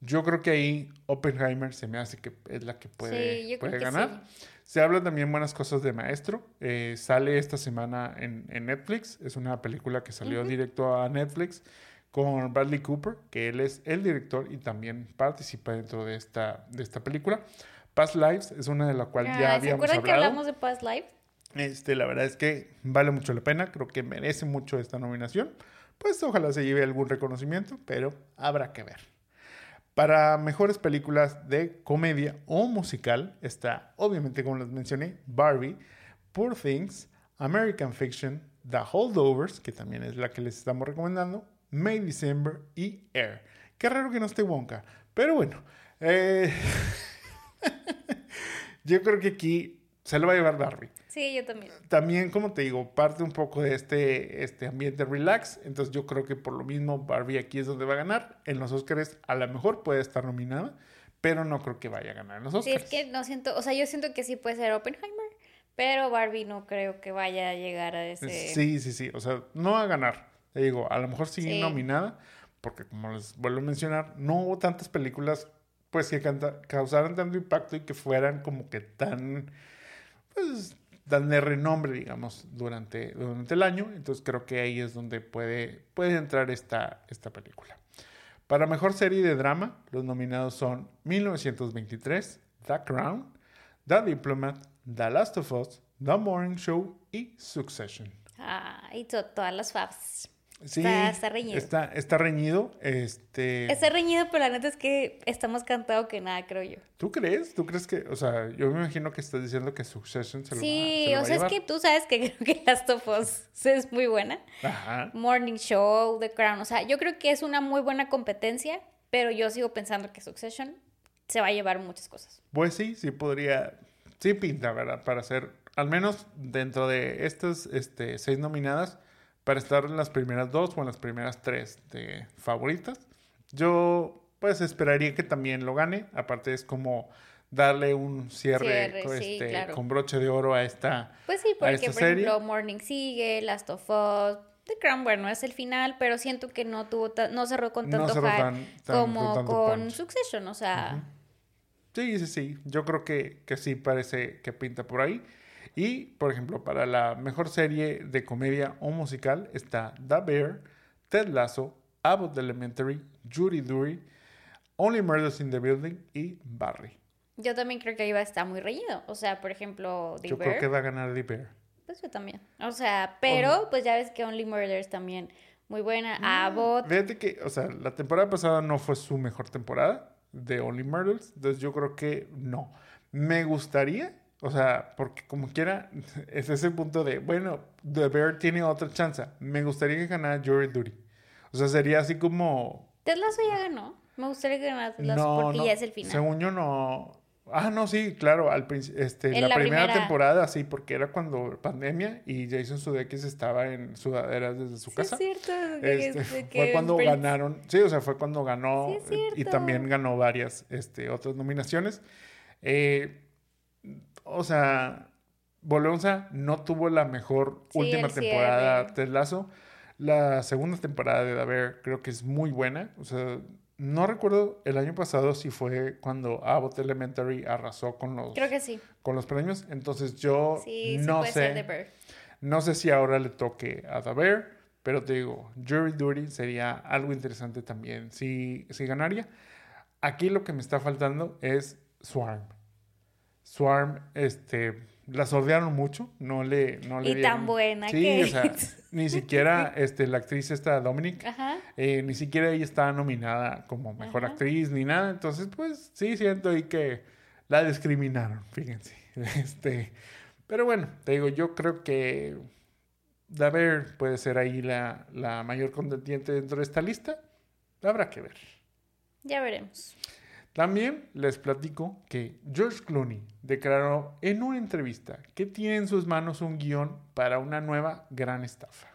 Yo creo que ahí Oppenheimer se me hace que es la que puede, puede ganar. Se hablan también buenas cosas de Maestro. Eh, sale esta semana en, Netflix. Es una película que salió directo a Netflix con Bradley Cooper, que él es el director y también participa dentro de esta, de esta película. Past Lives es una de la cual ya habíamos hablado. ¿Se acuerdan que hablamos de Past Lives? Este, la verdad es que vale mucho la pena, creo que merece mucho esta nominación. Pues ojalá se lleve algún reconocimiento, pero habrá que ver. Para mejores películas de comedia o musical está, obviamente como les mencioné, Barbie, Poor Things, American Fiction, The Holdovers, que también es la que les estamos recomendando, May December y Air. Qué raro que no esté Wonka, pero bueno. Eh, yo creo que aquí se lo va a llevar Barbie. Sí, yo también. También, como te digo, parte un poco de este, este ambiente relax. Entonces yo creo que por lo mismo Barbie aquí es donde va a ganar. En los Oscars a lo mejor puede estar nominada, pero no creo que vaya a ganar en los Oscars. Sí, es que no siento, o sea, yo siento que sí puede ser Oppenheimer, pero Barbie no creo que vaya a llegar a ese... Sí, sí, sí, o sea, no va a ganar. Te digo, a lo mejor sí, nominada, porque como les vuelvo a mencionar, no hubo tantas películas pues que causaran tanto impacto y que fueran como que tan pues, de renombre, digamos, durante, durante el año. Entonces creo que ahí es donde puede, puede entrar esta, esta película. Para mejor serie de drama, los nominados son 1923, The Crown, The Diplomat, The Last of Us, The Morning Show y Succession. Ah, y todas las faves. Sí, está, reñido. Está, reñido. Este... Está reñido, pero la neta es que está más cantado que nada, creo yo. ¿Tú crees? ¿Tú crees que, o sea, yo me imagino que estás diciendo que Succession se lo sí, va, Sí, o sea, es que tú sabes que creo que Last of Us es muy buena. Ajá. Morning Show, The Crown, o sea, yo creo que es una muy buena competencia, pero yo sigo pensando que Succession se va a llevar muchas cosas. Pues sí, sí podría, sí pinta, ¿verdad? Para ser, al menos dentro de estas este, seis nominadas para estar en las primeras dos o en las primeras tres de favoritas. Yo pues esperaría que también lo gane. Aparte es como darle un cierre, este, con broche de oro a esta Pues sí, porque por ejemplo Morning sigue, Last of Us, The Crown, bueno, es el final, pero siento que no tuvo no cerró con tanto hype como con, Succession, o sea... Sí, sí, sí. Yo creo que, que sí parece que pinta por ahí. Y, por ejemplo, para la mejor serie de comedia o musical está The Bear, Ted Lasso, Abbott Elementary, Judy Dury, Only Murders in the Building y Barry. Yo también creo que ahí va a estar muy reñido. O sea, por ejemplo, The yo creo que va a ganar The Bear. Pues yo también. O sea, pero pues ya ves que Only Murders también muy buena. Mm, Abbott. Fíjate que, o sea, la temporada pasada no fue su mejor temporada de Only Murders, entonces yo creo que no. Me gustaría, o sea, porque como quiera, es ese punto de, bueno, The Bear tiene otra chance. Me gustaría que ganara Jury Duty. O sea, sería así como... Ted Lasso ya ganó. Me gustaría que ganara Ted Lasso No, porque no, ya es el final. Según yo no. Ah, no, sí, claro, al este, En la, la primera, primera. temporada sí, porque era cuando pandemia y Jason Sudeikis estaba en sudaderas desde su Sí, casa. es cierto. Este, que- fue cuando Prince- ganaron, sí, o sea, fue cuando ganó Sí, es eh, y también ganó varias este, otras nominaciones. Eh, o sea, volvemos a, no tuvo la mejor Sí, última temporada. Ted Lasso. La segunda temporada de Bear creo que es muy buena. O sea, no recuerdo el año pasado si fue cuando Abbott Elementary arrasó con los, Creo que sí. con los premios. Entonces yo Sí, no puede ser The sé. No sé si ahora le toque a Bear, pero te digo, Jury Duty sería algo interesante también si, si ganaría. Aquí lo que me está faltando es Swarm. Swarm, este, la sordearon mucho, no le, no le Y tan buena Sí, que o sea, ni siquiera este, la actriz esta Dominic, eh, ni siquiera ella estaba nominada como mejor Ajá. actriz ni nada. Entonces, pues sí siento ahí que la discriminaron, fíjense. Este, pero bueno, te digo, yo creo que Daver puede ser ahí la, la mayor contendiente dentro de esta lista. Habrá que ver. Ya veremos. También les platico que George Clooney declaró en una entrevista que tiene en sus manos un guion para una nueva gran estafa.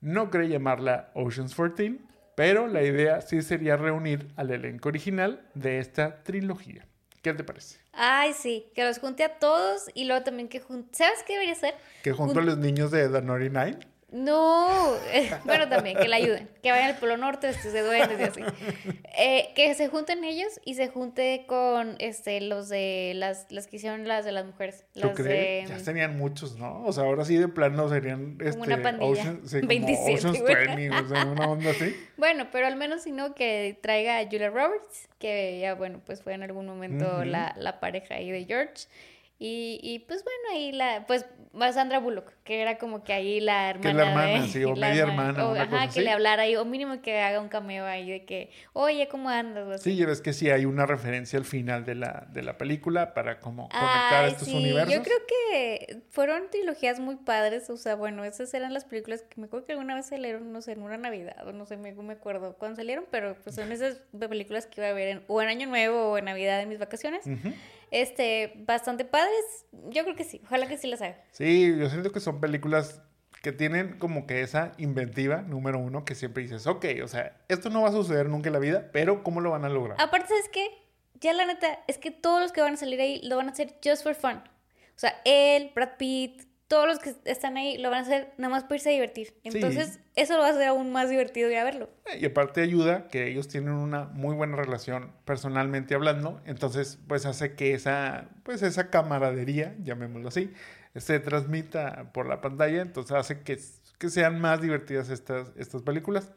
No cree llamarla Ocean's 14, pero la idea sí sería reunir al elenco original de esta trilogía. ¿Qué te parece? Ay, sí, que los junte a todos y luego también que junte. ¿Sabes qué debería ser? ¿Que junto a los niños de The 99? No, eh, bueno, también, que le ayuden, que vayan al Polo Norte, este, de duendes y así. Eh, que se junten ellos y se junte con este los de las, las que hicieron las de las mujeres. ¿Tú Las crees? de... Ya serían muchos, ¿no? O sea, ahora sí de plano serían este, una pandilla. Ocean- sí, como 27, Ocean's güey. 20, o sea, una onda así. Bueno, pero al menos si no, que traiga a Julia Roberts, que ya, bueno, pues fue en algún momento la, la pareja ahí de George. Y, y pues bueno, ahí la, pues Sandra Bullock, que era como que ahí la hermana. Que la hermana, de- sí, o media hermana, o, una ajá, cosa que así. le hablara ahí, o mínimo que haga un cameo ahí de que, oye, ¿cómo andas? O así. Sí, ya ves que sí hay una referencia al final de la, de la película para como conectar Ay, estos sí, universos. Yo creo que fueron trilogías muy padres, o sea, bueno, esas eran las películas que me acuerdo que alguna vez salieron, no sé, en una Navidad, o no sé, me, me acuerdo cuándo salieron, pero pues son esas películas que iba a ver en, o en Año Nuevo o en Navidad en mis vacaciones. Este, bastante padres, yo creo que sí, ojalá que sí las haga. Sí, yo siento que son películas que tienen como que esa inventiva, número uno, que siempre dices, ok, o sea, esto no va a suceder nunca en la vida, pero ¿cómo lo van a lograr? Aparte, ¿sabes qué? Ya la neta, es que todos los que van a salir ahí lo van a hacer just for fun. O sea, él, Brad Pitt, todos los que están ahí lo van a hacer nada más por irse a divertir. Entonces, eso lo va a hacer aún más divertido ir a verlo. Y aparte ayuda que ellos tienen una muy buena relación personalmente hablando, entonces pues hace que esa, pues esa camaradería, llamémoslo así, se transmita por la pantalla, entonces hace que, que sean más divertidas estas, estas películas.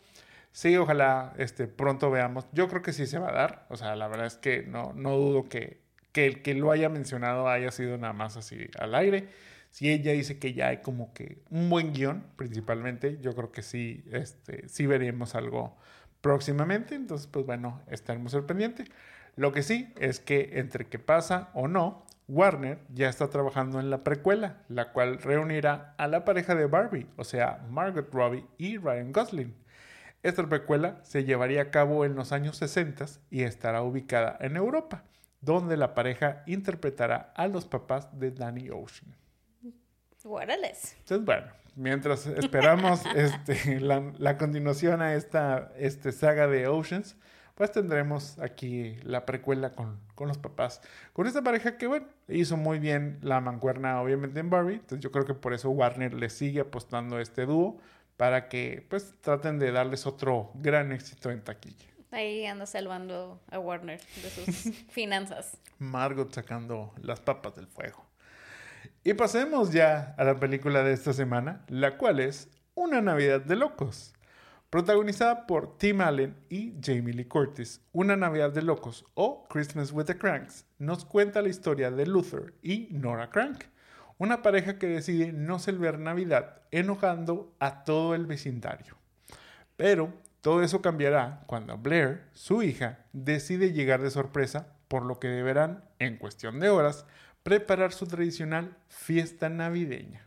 Sí, ojalá este, pronto veamos. Yo creo que sí se va a dar. O sea, la verdad es que no, no dudo que, que el que lo haya mencionado haya sido nada más así al aire. Si ella dice que ya hay como que un buen guion, principalmente, yo creo que sí, este, sí veremos algo próximamente. Entonces, pues bueno, estaremos al pendiente. Lo que sí es que entre que pasa o no, Warner ya está trabajando en la precuela, la cual reunirá a la pareja de Barbie, o sea, Margot Robbie y Ryan Gosling. Esta precuela se llevaría a cabo en los años 60 y estará ubicada en Europa, donde la pareja interpretará a los papás de Danny Ocean. Guárales. Entonces, bueno, mientras esperamos este, la, la continuación a esta este, saga de Oceans, pues tendremos aquí la precuela con, con los papás. Con esta pareja que, bueno, hizo muy bien la mancuerna, obviamente, en Barbie. Entonces, yo creo que por eso Warner le sigue apostando a este dúo para que, pues, traten de darles otro gran éxito en taquilla. Ahí anda salvando a Warner de sus finanzas. Margot sacando las papas del fuego. Y pasemos ya a la película de esta semana, la cual es Una Navidad de Locos. Protagonizada por Tim Allen y Jamie Lee Curtis, Una Navidad de Locos o Christmas with the Cranks nos cuenta la historia de Luther y Nora Crank, una pareja que decide no celebrar Navidad enojando a todo el vecindario. Pero todo eso cambiará cuando Blair, su hija, decide llegar de sorpresa, por lo que deberán, en cuestión de horas, preparar su tradicional fiesta navideña.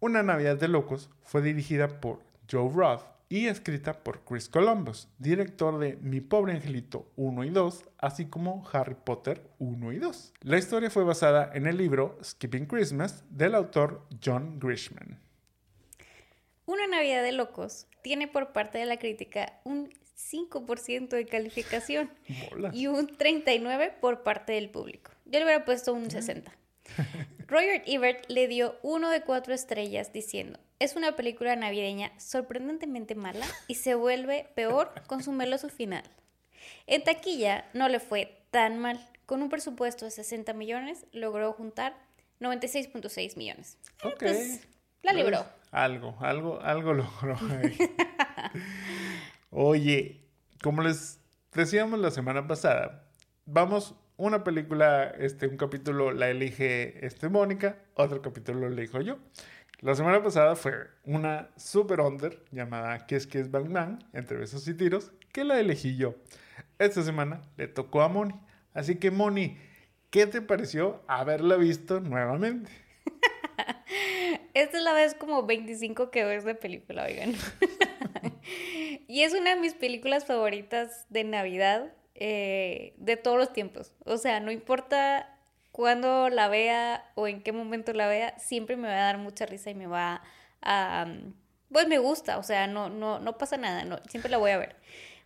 Una Navidad de Locos fue dirigida por Joe Roth y escrita por Chris Columbus, director de Mi pobre angelito 1 y 2, así como Harry Potter 1 y 2. La historia fue basada en el libro Skipping Christmas del autor John Grisham. Una Navidad de Locos tiene por parte de la crítica un 5% de calificación y un 39% por parte del público. Yo le hubiera puesto un 60%. Roger Ebert le dio uno de cuatro estrellas diciendo, es una película navideña sorprendentemente mala y se vuelve peor con su meloso final. En taquilla no le fue tan mal. Con un presupuesto de 60 millones logró juntar 96.6 millones. Eh, ok. Pues, la libró. Pues, algo, algo, algo logró. Oye, como les decíamos la semana pasada, vamos una película, este, un capítulo la elige este Mónica, otro capítulo lo elijo yo. La semana pasada fue una super under llamada ¿Qué es que es Bang Bang? Entre besos y tiros, que la elegí yo. Esta semana le tocó a Moni. Así que Moni, ¿qué te pareció haberla visto nuevamente? Esta es la vez como 25 que ves de película, oigan. y es una de mis películas favoritas de Navidad eh, de todos los tiempos. O sea, no importa cuándo la vea o en qué momento la vea, siempre me va a dar mucha risa y me va a... pues me gusta, o sea, no, no, no pasa nada, no, siempre la voy a ver.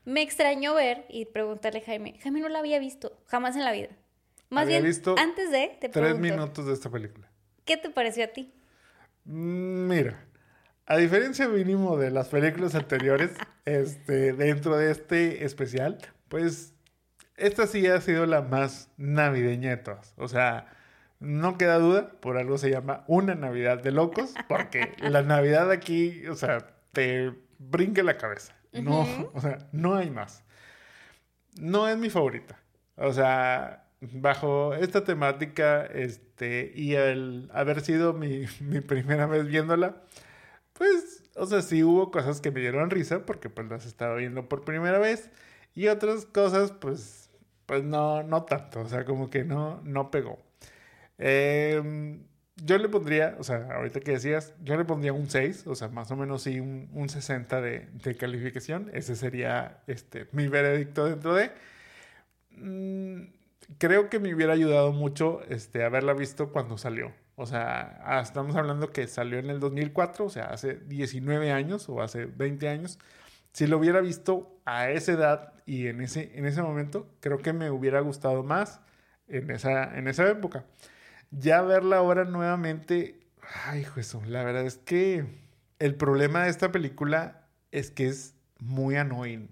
Me extrañó ver y preguntarle a Jaime, Jaime no la había visto, jamás en la vida. Más bien, visto antes de, te tres minutos de esta película. ¿Qué te pareció a ti? Mm, mira, a diferencia mínimo de las películas anteriores, este, dentro de este especial, pues esta sí ha sido la más navideña de todas. O sea, no queda duda, por algo se llama una Navidad de locos, porque la Navidad aquí, o sea, te brinca la cabeza. No, o sea, no hay más. No es mi favorita. O sea, bajo esta temática, este, y el haber sido mi, mi primera vez viéndola, pues, o sea, sí hubo cosas que me dieron risa, porque pues las estaba viendo por primera vez, y otras cosas, pues, pues no, no tanto, o sea, como que no, no pegó. Em, yo le pondría, o sea, ahorita que decías, yo le pondría un 6, o sea, más o menos sí un, un 60 de, calificación. Ese sería este, mi veredicto dentro de... Mm, creo que me hubiera ayudado mucho este, haberla visto cuando salió. O sea, ah, estamos hablando que salió en el 2004, o sea, hace 19 años o hace 20 años si lo hubiera visto a esa edad y en ese, en ese momento, creo que me hubiera gustado más en esa, en esa época. Ya verla ahora nuevamente, ay, eso, la verdad es que el problema de esta película es que es muy annoying.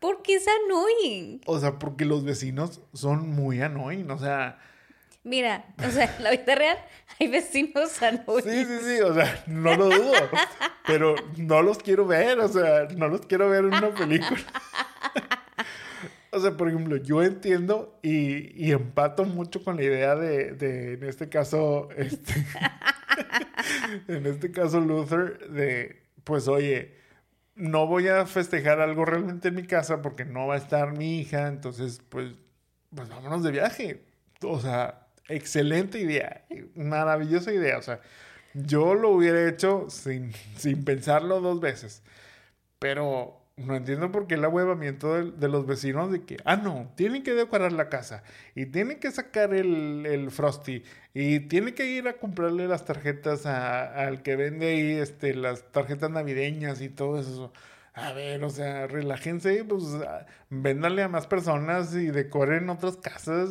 ¿Por qué es annoying? O sea, porque los vecinos son muy annoying, o sea Mira, o sea, en la vida real hay vecinos anónimos. Sí, sí, sí, o sea, no lo dudo. pero no los quiero ver, o sea, no los quiero ver en una película. o sea, por ejemplo, yo entiendo y, y empato mucho con la idea de, de en este caso, este, en este caso Luther, de, pues oye, no voy a festejar algo realmente en mi casa porque no va a estar mi hija, entonces, pues, pues vámonos de viaje. O sea, excelente idea, maravillosa idea. O sea, yo lo hubiera hecho sin, sin pensarlo dos veces. Pero no entiendo por qué el ahuevamiento de, de, los vecinos de que, ah, no, tienen que decorar la casa y tienen que sacar el, el Frosty y tienen que ir a comprarle las tarjetas al que vende ahí este, las tarjetas navideñas y todo eso. A ver, o sea, relájense, pues véndale a más personas y decoren otras casas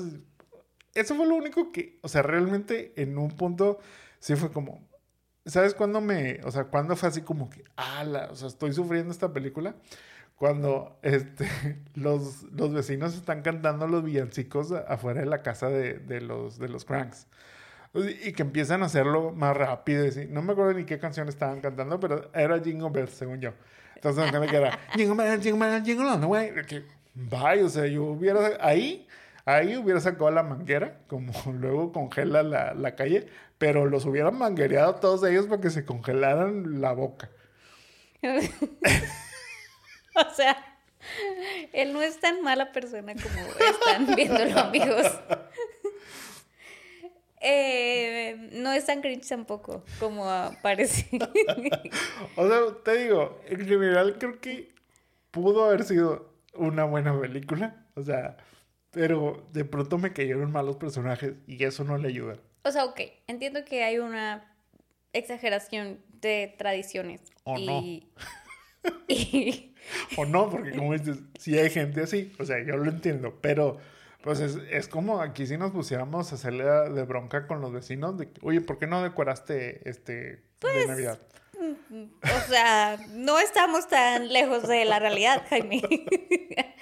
eso fue lo único que, o sea, realmente en un punto sí fue como, ¿sabes cuándo me, o sea, cuándo fue así como que, ala, o sea, estoy sufriendo esta película? Cuando este, los, los vecinos están cantando los villancicos afuera de la casa de, de los, de los cranks. Y que empiezan a hacerlo más rápido. Y no me acuerdo ni qué canción estaban cantando, pero era Jingle Bells, según yo. Entonces, me que era Jingle Bells, Jingle Bells, Jingle on the way. Vaya, o sea, yo hubiera ahí Ahí hubiera sacado la manguera, como luego congela la, la calle, pero los hubieran manguereado todos ellos para que se congelaran la boca. o sea, él no es tan mala persona como están viéndolo, amigos. Eh, no es tan cringe tampoco, como parece. o sea, te digo, en general creo que pudo haber sido una buena película. O sea, pero de pronto me cayeron malos personajes y eso no le ayuda. O sea, ok, entiendo que hay una exageración de tradiciones. O no. o no, porque como dices, si hay gente así, o sea, yo lo entiendo, pero pues es, como aquí si nos pusiéramos a hacerle de bronca con los vecinos de, oye, ¿por qué no decoraste este de pues, Navidad? Mm, o sea, no estamos tan lejos de la realidad, Jaime.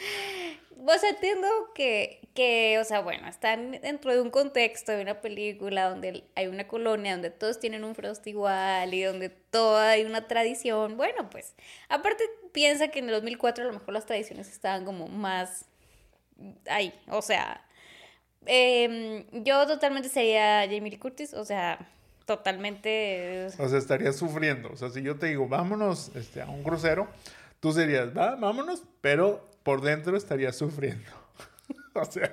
o sea, entiendo que, que, o sea, bueno, están dentro de un contexto de una película donde hay una colonia donde todos tienen un frost igual y donde todo hay una tradición. Bueno, pues, aparte piensa que en el 2004 a lo mejor las tradiciones estaban como más ahí, o sea, em, yo totalmente sería Jamie Lee Curtis, o sea, totalmente... O sea, estaría sufriendo, o sea, si yo te digo, vámonos este, a un crucero, tú serías, va, vámonos, pero por dentro estaría sufriendo. o sea,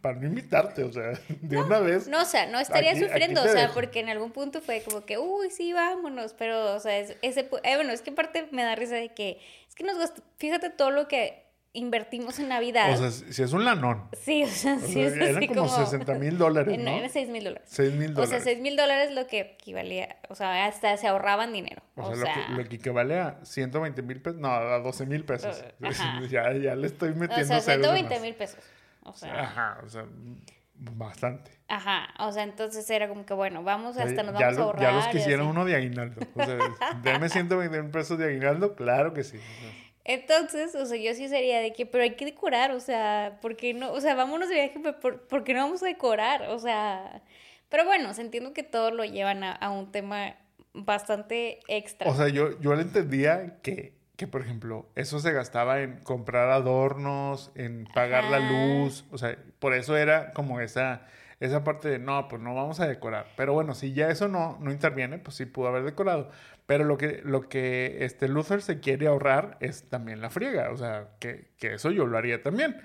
para no invitarte, o sea, de una vez. No, o sea, no estaría sufriendo, o sea, porque en algún punto fue como que, uy, sí, vámonos, pero, o sea, ese, eh, bueno, es que parte me da risa de que, es que nos gustó, fíjate todo lo que invertimos en Navidad. O sea, si es un lanón. Sí, o sea, sí es Eran como, como 60 mil dólares, ¿no? Eran 6 mil dólares. 6 mil dólares. O sea, 6 mil dólares lo que equivalía, o sea, hasta se ahorraban dinero. O, sea, Lo, que, equivalía a 120 mil pesos, no, a 12 mil pesos. Ya, ya le estoy metiendo O sea, 120 mil pesos. O sea. Ajá, o sea, bastante. Ajá, o sea, entonces era como que, bueno, vamos, hasta nos vamos a ahorrar. Ya los quisieron uno de aguinaldo. O sea, deme 120 mil pesos de aguinaldo, claro que sí. Entonces, o sea, yo sí sería de que, pero hay que decorar, o sea, ¿por qué no? O sea, vámonos de viaje, pero ¿por, qué no vamos a decorar? O sea, pero bueno, entiendo que todo lo llevan a, un tema bastante extra. O sea, yo, yo le entendía que, que, por ejemplo, eso se gastaba en comprar adornos, en pagar la luz, o sea, por eso era como esa esa parte de no, pues no vamos a decorar. Pero bueno, si ya eso no, no interviene, pues sí pudo haber decorado. Pero lo que, lo que este Luther se quiere ahorrar es también la friega. O sea, que, que eso yo lo haría también.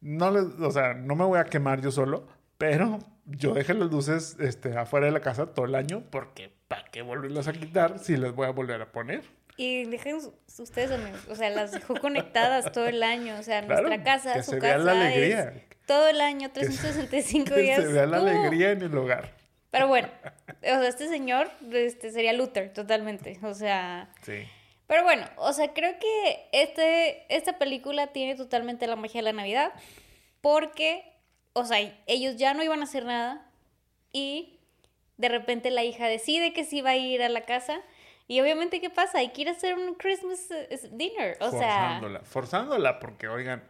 No les, o sea, no me voy a quemar yo solo, pero yo dejé las luces este, afuera de la casa todo el año porque ¿para qué volverlas a quitar si las voy a volver a poner? Y dejen ustedes, o sea, las dejó conectadas todo el año, o sea, nuestra casa, que su se casa vea la alegría. todo el año, 365 días. Que se vea la alegría en el hogar. Pero bueno, o sea, este señor este, sería Luther totalmente, o sea... Sí. Pero bueno, o sea, creo que este, esta película tiene totalmente la magia de la Navidad, porque, o sea, ellos ya no iban a hacer nada y de repente la hija decide que sí va a ir a la casa y obviamente, ¿qué pasa? Hay que ir a hacer un Christmas dinner. O forzándola, sea. Forzándola, porque, oigan.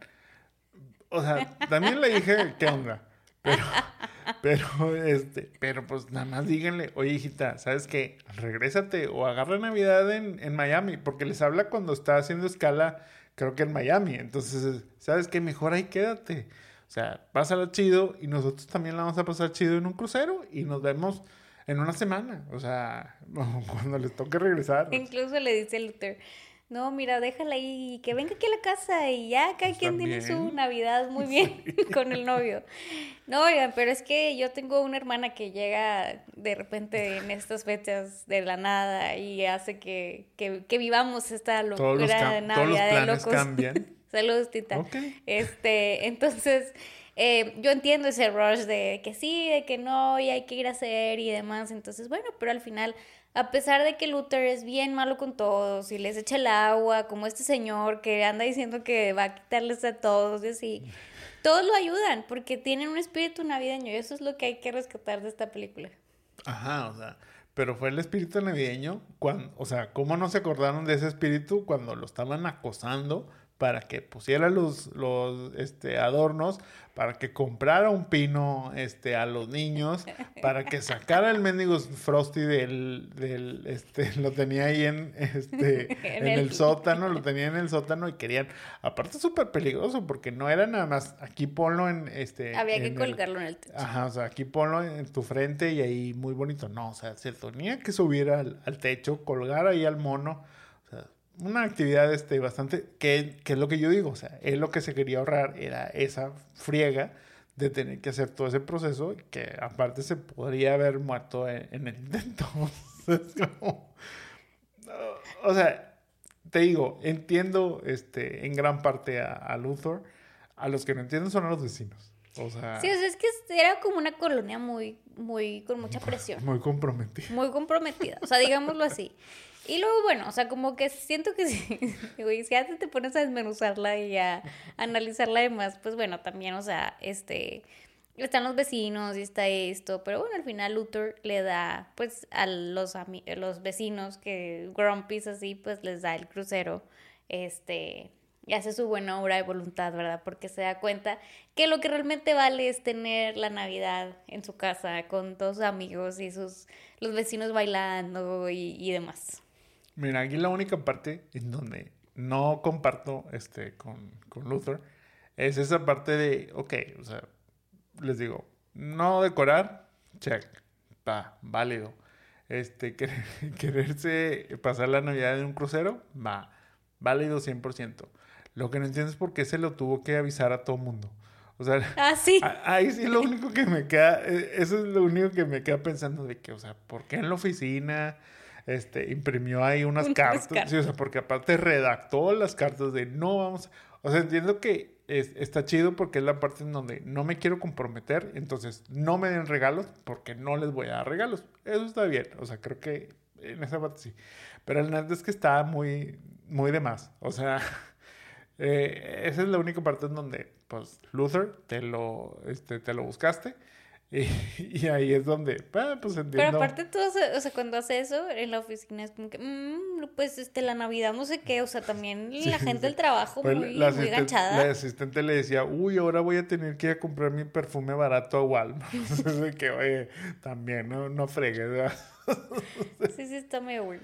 O sea, también le dije, ¿qué onda? Pero, pero, este, pero pues nada más díganle, oye, hijita, ¿sabes qué? Regrésate o agarra Navidad en, en Miami, porque les habla cuando está haciendo escala, creo que en Miami. Entonces, ¿sabes qué? Mejor ahí quédate. O sea, pásala chido y nosotros también la vamos a pasar chido en un crucero y nos vemos en una semana, o sea, cuando les toque regresar. Incluso le dice Luther, no, mira, déjala ahí, que venga aquí a la casa y ya cada quien tiene su Navidad muy bien con el novio. No, oigan, pero es que yo tengo una hermana que llega de repente en estas fechas de la nada y hace que, que, vivamos esta locura de Navidad todos los planes cambian. Saludos, Tita. Este, entonces eh, yo entiendo ese rush de que sí, de que no, y hay que ir a hacer y demás. Entonces, bueno, pero al final, a pesar de que Luther es bien malo con todos y les echa el agua, como este señor que anda diciendo que va a quitarles a todos y así, todos lo ayudan porque tienen un espíritu navideño y eso es lo que hay que rescatar de esta película. Ajá, o sea, pero fue el espíritu navideño, cuando, o sea, ¿cómo no se acordaron de ese espíritu cuando lo estaban acosando? Para que pusiera los, los este, adornos, para que comprara un pino este, a los niños, para que sacara el mendigo Frosty del, del este, lo tenía ahí en, este, en, el... sótano, lo tenía en el sótano y querían, aparte súper peligroso, porque no era nada más, aquí ponlo en, este... Había que colgarlo en el techo. Ajá, o sea, aquí ponlo en tu frente y ahí muy bonito, no, o sea, se tenía que subir al, al techo, colgar ahí al mono, una actividad este, bastante, que, que, es lo que yo digo, o sea, él lo que se quería ahorrar era esa friega de tener que hacer todo ese proceso, que aparte se podría haber muerto en, el intento. o sea, te digo, entiendo este, en gran parte a, a Luthor, a los que no entienden son a los vecinos. O sea, sí, o sea, es que era como una colonia muy, muy, con mucha presión. Muy comprometida. Muy comprometida, o sea, digámoslo así. Y luego, bueno, o sea, como que siento que si, ya te pones a desmenuzarla y a analizarla más, pues bueno, también, o sea, este, están los vecinos y está esto, pero bueno, al final Luthor le da, pues, a los, los vecinos que Grumpy así, pues les da el crucero, este, y hace su buena obra de voluntad, ¿verdad? Porque se da cuenta que lo que realmente vale es tener la Navidad en su casa con todos sus amigos y sus los vecinos bailando y, demás. Mira, aquí la única parte en donde no comparto este con, con Luther es esa parte de, ok, o sea, les digo, no decorar, check, va, válido. Este, quererse pasar la Navidad en un crucero, va, válido 100%. Lo que no entiendo es por qué se lo tuvo que avisar a todo mundo. O sea, ah, sí. ahí sí lo único que me queda, eh, eso es lo único que me queda pensando de que, o sea, ¿por qué en la oficina este, imprimió ahí unas, cartas? Sí, o sea, porque aparte redactó las cartas de no vamos, o sea, entiendo que está chido porque es la parte en donde no me quiero comprometer, entonces no me den regalos porque no les voy a dar regalos. Eso está bien, o sea, creo que en esa parte sí. Pero el nada es que está muy, muy de más, o sea... Eh, esa es la única parte en donde, pues, Luther, te lo, este, te lo buscaste. Y, ahí es donde, ah, pues entiendo. Pero aparte tú, o sea, cuando hace eso en la oficina es como que, mmm, pues, este, la Navidad no sé qué, o sea, también la gente del trabajo pues, muy, la muy ganchada. La asistente le decía, uy, ahora voy a tener que ir a comprar mi perfume barato a Walmart. Entonces, que, oye, también, no, no fregues, sí, sí, está medio bueno.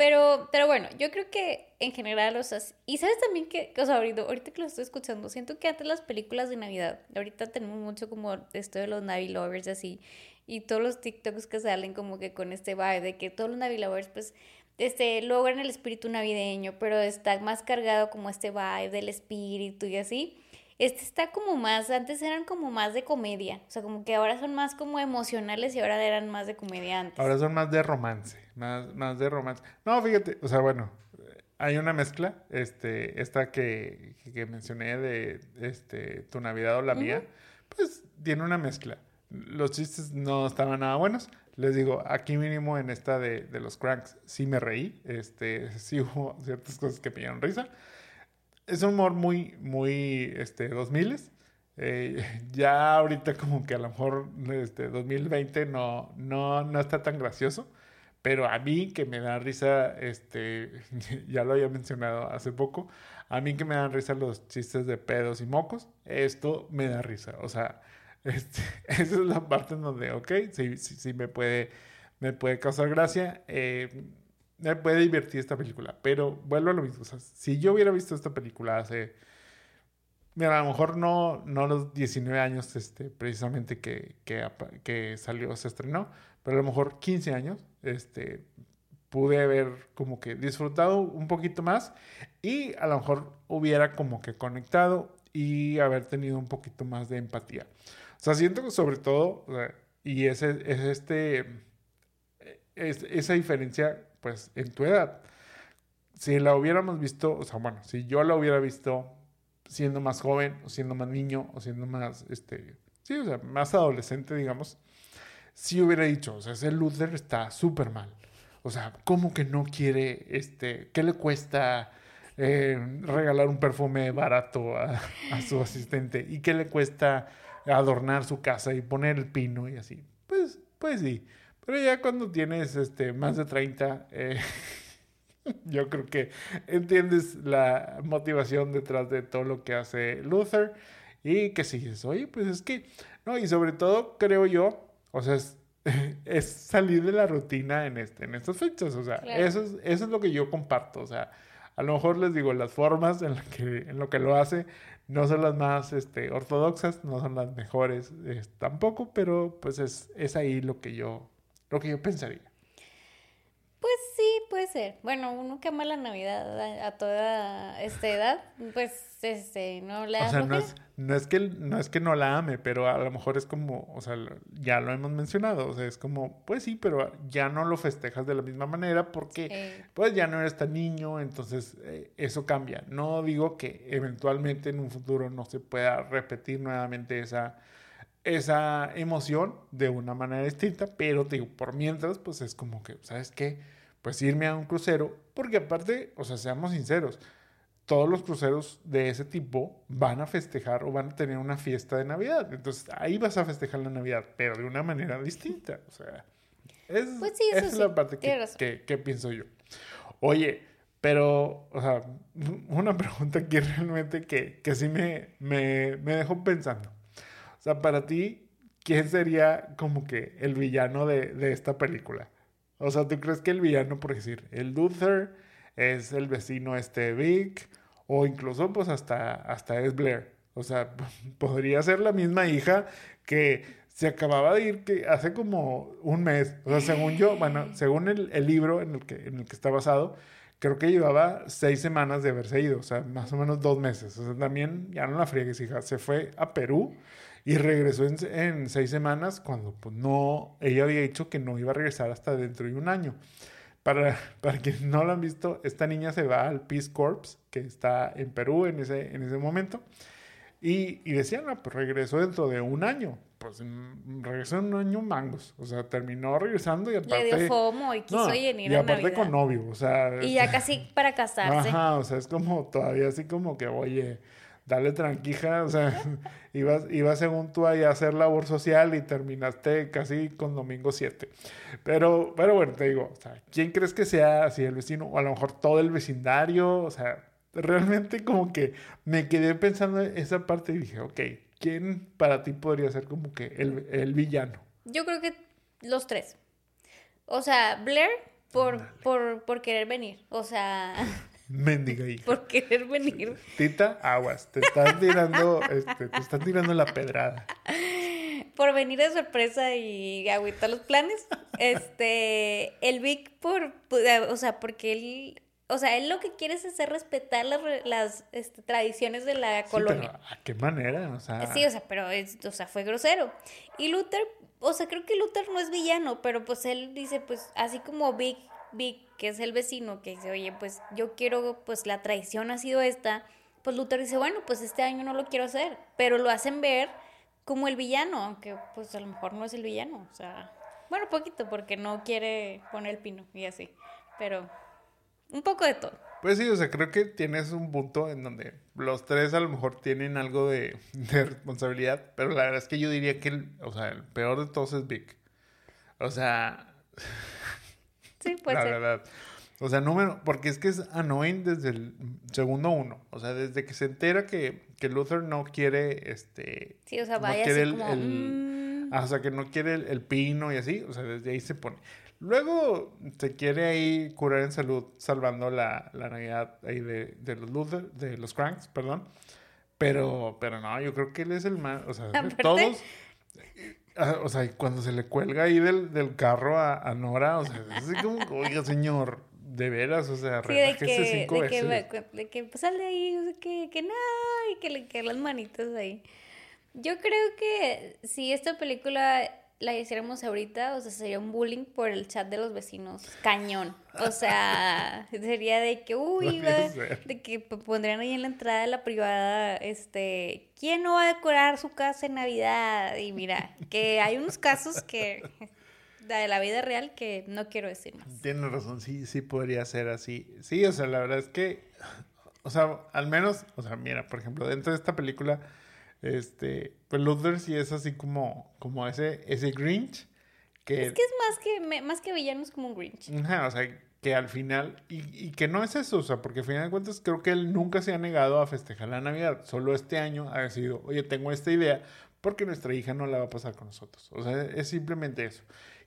Pero, pero bueno, yo creo que en general, o sea, y sabes también que, o sea, ahorita, ahorita que lo estoy escuchando, siento que antes las películas de Navidad, ahorita tenemos mucho como esto de los Navi Lovers así, y todos los TikToks que salen como que con este vibe de que todos los Navi Lovers, pues, este, logran el espíritu navideño, pero está más cargado como este vibe del espíritu y así. Este está como más, antes eran como más de comedia, o sea, como que ahora son más como emocionales y ahora eran más de comedia antes. Ahora son más de romance, más, más de romance. No, fíjate, o sea, bueno, hay una mezcla, este, esta que, que mencioné de este, tu Navidad o la mía, pues tiene una mezcla. Los chistes no estaban nada buenos. Les digo, aquí mínimo en esta de, de los cranks sí me reí, este, sí hubo ciertas cosas que me dieron risa es un humor muy, muy, este, 2000 eh, ya ahorita como que a lo mejor este 2020 no, no, no está tan gracioso, pero a mí que me da risa, este, ya lo había mencionado hace poco, a mí que me dan risa los chistes de pedos y mocos, esto me da risa, o sea, este, esa es la parte en donde, ok, sí, sí, sí me puede, me puede causar gracia. Eh, me puede divertir esta película, pero vuelvo a lo mismo. O sea, si yo hubiera visto esta película hace. Mira, a lo mejor no, no los 19 años este, precisamente que, que, que salió, se estrenó, pero a lo mejor 15 años, este, pude haber como que disfrutado un poquito más y a lo mejor hubiera como que conectado y haber tenido un poquito más de empatía. O sea, siento que sobre todo, y ese, es este, es, esa diferencia pues en tu edad. Si la hubiéramos visto, o sea, bueno, si yo la hubiera visto siendo más joven, o siendo más niño, o siendo más, este, o sea, más adolescente, digamos, sí hubiera dicho, o sea, ese Luther está súper mal. O sea, ¿cómo que no quiere, este, qué le cuesta eh, regalar un perfume barato a, a, su asistente? ¿Y qué le cuesta adornar su casa y poner el pino y así? Pues, pues sí. Pero ya cuando tienes este, más de 30, eh, yo creo que entiendes la motivación detrás de todo lo que hace Luther y que sigues, oye, pues es que, no, y sobre todo creo yo, o sea, es, salir de la rutina en, este, en estas fechas, o sea, eso, es, eso es lo que yo comparto, o sea, a lo mejor les digo, las formas en, la que, en lo que lo hace no son las más este, ortodoxas, no son las mejores tampoco, pero pues es, es ahí lo que yo lo que yo pensaría. Pues sí, puede ser. Bueno, uno que ama la Navidad a, toda esta edad, pues este, no la O sea, no es, no es, que, no es que no la ame, pero a lo mejor es como, o sea, ya lo hemos mencionado, o sea, es como, pues sí, pero ya no lo festejas de la misma manera porque pues ya no eres tan niño, entonces eh, eso cambia. No digo que eventualmente en un futuro no se pueda repetir nuevamente esa esa emoción de una manera distinta, pero digo, por mientras, pues es como que, ¿sabes qué? Pues irme a un crucero, porque aparte, o sea, seamos sinceros, todos los cruceros de ese tipo van a festejar o van a tener una fiesta de Navidad. Entonces ahí vas a festejar la Navidad, pero de una manera distinta. O sea, es, pues sí, esa es la parte que, que, pienso yo. Oye, pero, o sea, una pregunta aquí realmente que, que sí me, me, me dejó pensando. O sea, para ti, ¿quién sería como que el villano de, esta película? O sea, ¿tú crees que el villano, por decir, el Luther es el vecino este Vic? O incluso, pues, hasta, hasta es Blair. O sea, podría ser la misma hija que se acababa de ir que hace como un mes. O sea, según yo, bueno, según el, libro en el, que, en el que está basado, creo que llevaba seis semanas de haberse ido. O sea, más o menos dos meses. O sea, también ya no la friegues, hija. Se fue a Perú y regresó en, seis semanas cuando pues, no, ella había dicho que no iba a regresar hasta dentro de un año. Para, para quienes no lo han visto, esta niña se va al Peace Corps, que está en Perú en ese, en ese momento, y, y decían, no, pues regresó dentro de un año. Pues mm, regresó en un año mangos. O sea, terminó regresando y aparte... Le dio fomo y quiso venir Y aparte con novio, o sea... Y ya casi para casarse. Ajá, o sea, es como todavía así como que, oye dale tranquija, o sea, ibas, ibas según tú ahí a hacer labor social y terminaste casi con domingo 7. Pero, pero bueno, te digo, o sea, ¿quién crees que sea así el vecino? O a lo mejor todo el vecindario, o sea, realmente como que me quedé pensando en esa parte y dije, ok, ¿quién para ti podría ser como que el, el villano? Yo creo que los tres. O sea, Blair por, por, por querer venir. O sea, Mendiga hija. Por querer venir. Tita, aguas. Te están tirando, este, te están tirando la pedrada. Por venir de sorpresa y agüitar los planes. Este, el Vic por, o sea, porque él, o sea, él lo que quiere es hacer respetar las, las este, tradiciones de la colonia. Pero ¿a qué manera? O sea... Sí, o sea, pero es, o sea, fue grosero. Y Luther, o sea, creo que Luther no es villano, pero pues él dice, pues, así como Vic Vic, que es el vecino, que dice, oye, pues yo quiero, pues la traición ha sido esta, pues Luther dice, bueno, pues este año no lo quiero hacer, pero lo hacen ver como el villano, aunque pues a lo mejor no es el villano, o sea, bueno, poquito, porque no quiere poner el pino y así, pero un poco de todo. Pues sí, o sea, creo que tienes un punto en donde los tres a lo mejor tienen algo de, de responsabilidad, pero la verdad es que yo diría que, el, o sea, el peor de todos es Vic. O sea... Sí, puede la verdad. O sea, número, porque es que es annoying desde el segundo uno. O sea, desde que se entera que, que Luther no quiere, este... Sí, o sea, vaya así el, como... Mm". Ah, o sea, que no quiere el, pino y así. O sea, desde ahí se pone. Luego se quiere ahí curar en salud salvando la, la Navidad ahí de, de los Luther, de los Cranks, perdón. Pero, pero no, yo creo que él es el más, o sea, de todos o sea, cuando se le cuelga ahí del, del carro a, a, Nora, o sea, es así como, oiga, señor, de veras, o sea, sí, de que, cinco de veces. Que, de que, pues sale ahí, o sea, que, que no, y que le quedan las manitas ahí. Yo creo que si esta película la hiciéramos ahorita, o sea, sería un bullying por el chat de los vecinos. Cañón. O sea, sería de que, uy, de que pondrían ahí en la entrada de la privada, este, ¿quién no va a decorar su casa en Navidad? Y mira, que hay unos casos que de la vida real que no quiero decir más. Tienes razón, sí, sí podría ser así. Sí, o sea, la verdad es que, o sea, al menos, o sea, mira, por ejemplo, dentro de esta película este, pues Luther sí es así como, como ese, ese Grinch. Que, es que es más que, más que villano, es como un Grinch. o sea, que al final, y, y, que no es eso, o sea, porque al final de cuentas creo que él nunca se ha negado a festejar la Navidad. Solo este año ha decidido, oye, tengo esta idea, porque nuestra hija no la va a pasar con nosotros. O sea, es simplemente eso.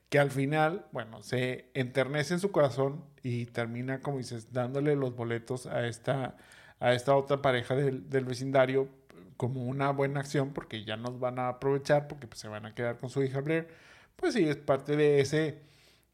Que al final, bueno, se enternece en su corazón y termina, como dices, dándole los boletos a esta, a esta otra pareja del, del vecindario como una buena acción porque ya nos van a aprovechar porque pues, se van a quedar con su hija Blair, pues sí, es parte de ese,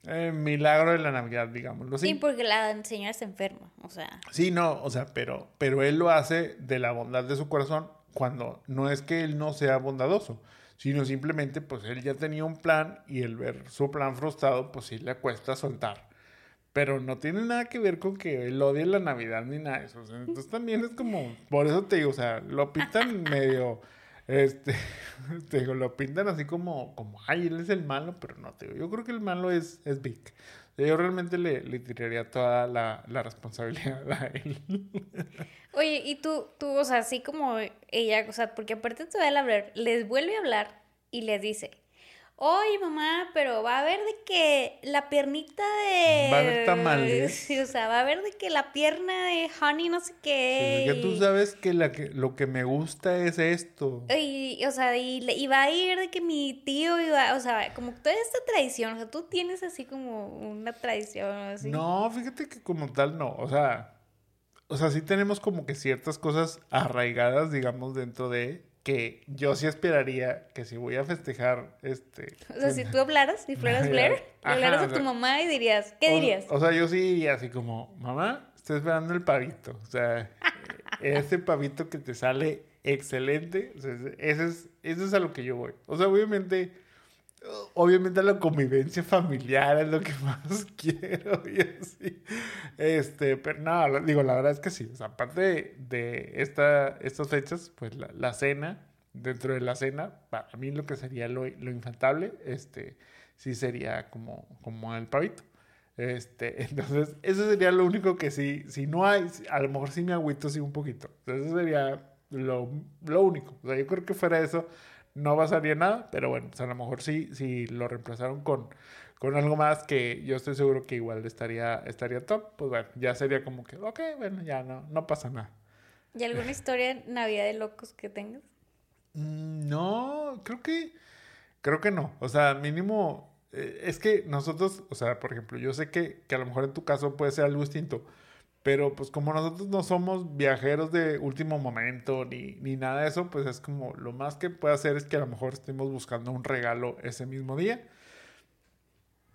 eh, milagro de la Navidad, digámoslo así. Sí, porque la señora se enferma, o sea. Sí, no, o sea, pero, pero él lo hace de la bondad de su corazón cuando no es que él no sea bondadoso, sino simplemente pues él ya tenía un plan y el ver su plan frustrado pues sí le cuesta soltar. Pero no tiene nada que ver con que él odie la Navidad ni nada de eso. entonces también es como, por eso te digo, o sea, lo pintan medio este, te digo, lo pintan así como, como, ay, él es el malo, pero no, te digo, yo creo que el malo es, es Vic. Yo realmente le, le tiraría toda la, la, responsabilidad a él. Oye, y tú, tú, o sea, así como ella, o sea, porque aparte te va a hablar, les vuelve a hablar y les dice, Oye, mamá, pero va a haber de que la piernita de. Va a haber tamales. Sí, o sea, va a haber de que la pierna de Honey, no sé qué. Sí, que tú sabes que, la que lo que me gusta es esto. Y, o sea, y, va a ir de que mi tío iba. O sea, como toda esta tradición. O sea, tú tienes así como una tradición así. No, fíjate que como tal no. O sea. O sea, sí tenemos como que ciertas cosas arraigadas, digamos, dentro de que yo sí esperaría que si voy a festejar, este... O sea, si tú hablaras, si fueras Blair, hablaras a tu mamá y dirías, ¿qué dirías? O sea, yo sí diría así como, mamá, estoy esperando el pavito. O sea, ese pavito que te sale excelente, o sea, ese es, ese es a lo que yo voy. O sea, obviamente, obviamente la convivencia familiar es lo que más quiero y así. Este, pero no, digo, la verdad es que sí. O sea, aparte de, esta, estas fechas, pues la, cena, dentro de la cena, para mí lo que sería lo, lo infantable, este, sí sería como, como el pavito. Este, entonces, eso sería lo único que sí, si no hay, a lo mejor sí me agüito sí un poquito. eso sería lo, lo único. O sea, yo creo que fuera eso, no pasaría nada, pero bueno, pues a lo mejor sí, si lo reemplazaron con con algo más que yo estoy seguro que igual estaría, estaría top, pues bueno, ya sería como que, ok, bueno, ya no, no pasa nada. ¿Y alguna historia Navidad de locos que tengas? Mm, no, creo que, creo que no. O sea, mínimo, eh, es que nosotros, o sea, por ejemplo, yo sé que, que a lo mejor en tu caso puede ser algo distinto, pero pues como nosotros no somos viajeros de último momento ni, ni nada de eso, pues es como lo más que puede hacer es que a lo mejor estemos buscando un regalo ese mismo día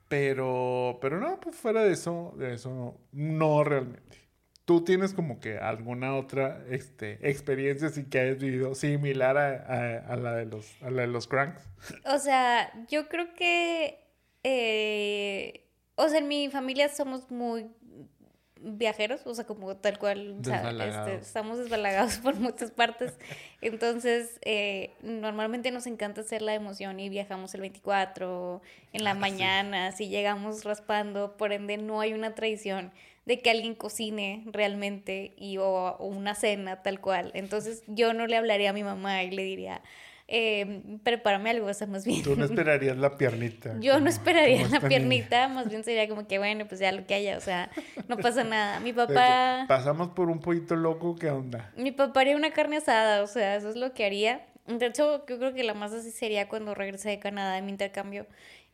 pero, pero no, pues fuera de eso, de eso no, realmente. ¿Tú tienes como que alguna otra este, experiencia así que hayas vivido similar a, la de los, a la de los cranks? O sea, yo creo que, eh, o sea, en mi familia somos muy viajeros, o sea, como tal cual, o sea, este, estamos desbalagados por muchas partes. Entonces, eh, normalmente nos encanta hacer la emoción y viajamos el 24 en la ah, mañana, si llegamos raspando, por ende no hay una tradición de que alguien cocine realmente y o una cena tal cual. Entonces, yo no le hablaría a mi mamá y le diría, eh, prepárame algo, o sea, más bien. Tú no esperarías la piernita. Yo no esperaría la piernita, más bien sería como que, bueno, pues ya lo que haya, o sea, no pasa nada. Mi papá... Pasamos por un pollito loco, ¿qué onda? Mi papá haría una carne asada, o sea, eso es lo que haría. De hecho, yo creo que la más así sería cuando regresé de Canadá de mi intercambio.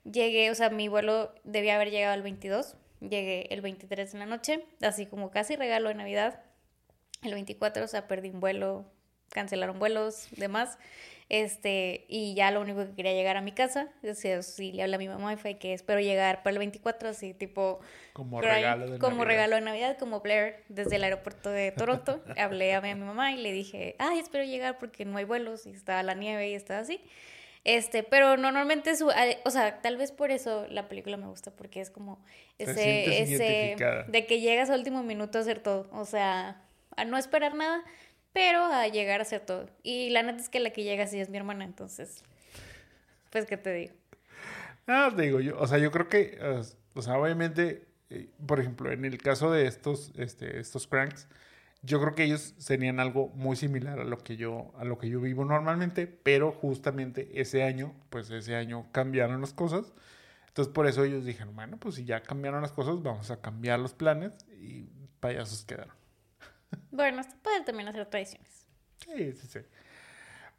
Llegué, o sea, mi vuelo debía haber llegado el 22, llegué el 23 en la noche, así como casi regalo de Navidad. El 24, o sea, perdí un vuelo, cancelaron vuelos, demás. Este, y ya lo único que quería llegar a mi casa, o sea, sí le hablé a mi mamá y fue que espero llegar para el 24, así tipo... Como regalo de Como regalo de Navidad, como Blair, desde el aeropuerto de Toronto. hablé a mi, mamá y le dije, ay, espero llegar porque no hay vuelos y está la nieve y está así. Este, pero normalmente su, o sea, tal vez por eso la película me gusta porque es como ese ese de que llegas al último minuto a hacer todo, o sea, a no esperar nada, pero a llegar a hacer todo. Y la neta es que la que llega sí es mi hermana, entonces, pues, ¿qué te digo? Ah, te digo yo, o sea, yo creo que, o sea, obviamente, eh, por ejemplo, en el caso de estos, este, estos cranks, yo creo que ellos serían algo muy similar a lo que yo, a lo que yo vivo normalmente, pero justamente ese año, pues ese año cambiaron las cosas. Entonces por eso ellos dijeron, bueno, pues si ya cambiaron las cosas, vamos a cambiar los planes y payasos quedaron. Bueno, se puede también hacer tradiciones. Sí, sí, sí.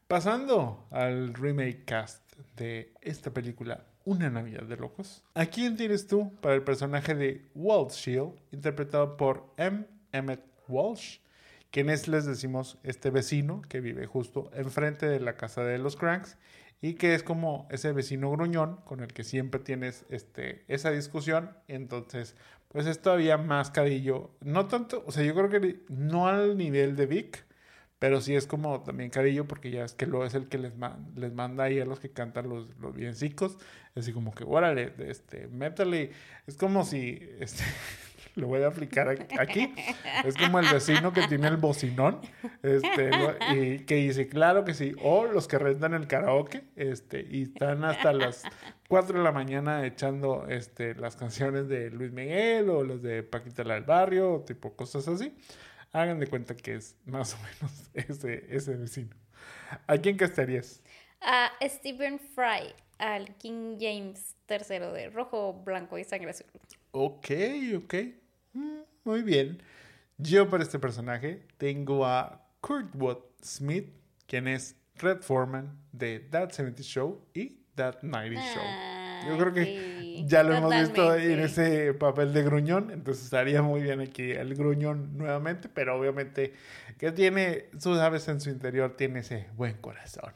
Pasando al remake cast de esta película, Una Navidad de Locos. ¿A quién tienes tú para el personaje de Walt Shield, interpretado por M. Emmett Walsh? Quien es, les decimos, este vecino que vive justo enfrente de la casa de los Cranks y que es como ese vecino gruñón con el que siempre tienes este, esa discusión. Entonces, pues es todavía más cadillo. No tanto, o sea, yo creo que no al nivel de Vic, pero sí es como también cadillo porque ya es que lo es el que les, les manda ahí a los que cantan los, los biencicos. Así como que, órale, este, métale. Es como si, este, lo voy a aplicar aquí. Es como el vecino que tiene el bocinón, este, y que dice, claro que sí. O los que rentan el karaoke, este, y están hasta las 4 de la mañana echando, este, las canciones de Luis Miguel o las de Paquita la del Barrio, tipo cosas así. Hagan de cuenta que es más o menos ese, ese vecino. ¿A quién castarías? A Stephen Fry, al King James III de rojo, blanco y sangre azul. Ok, ok. Mm, muy bien. Yo para este personaje tengo a Kurtwood Smith, quien es Red Foreman de That 70 Show y That 90 Show. Yo creo que ya lo hemos visto en ese papel de gruñón, entonces estaría muy bien aquí el gruñón nuevamente, pero obviamente que tiene, sus aves en su interior, tiene ese buen corazón.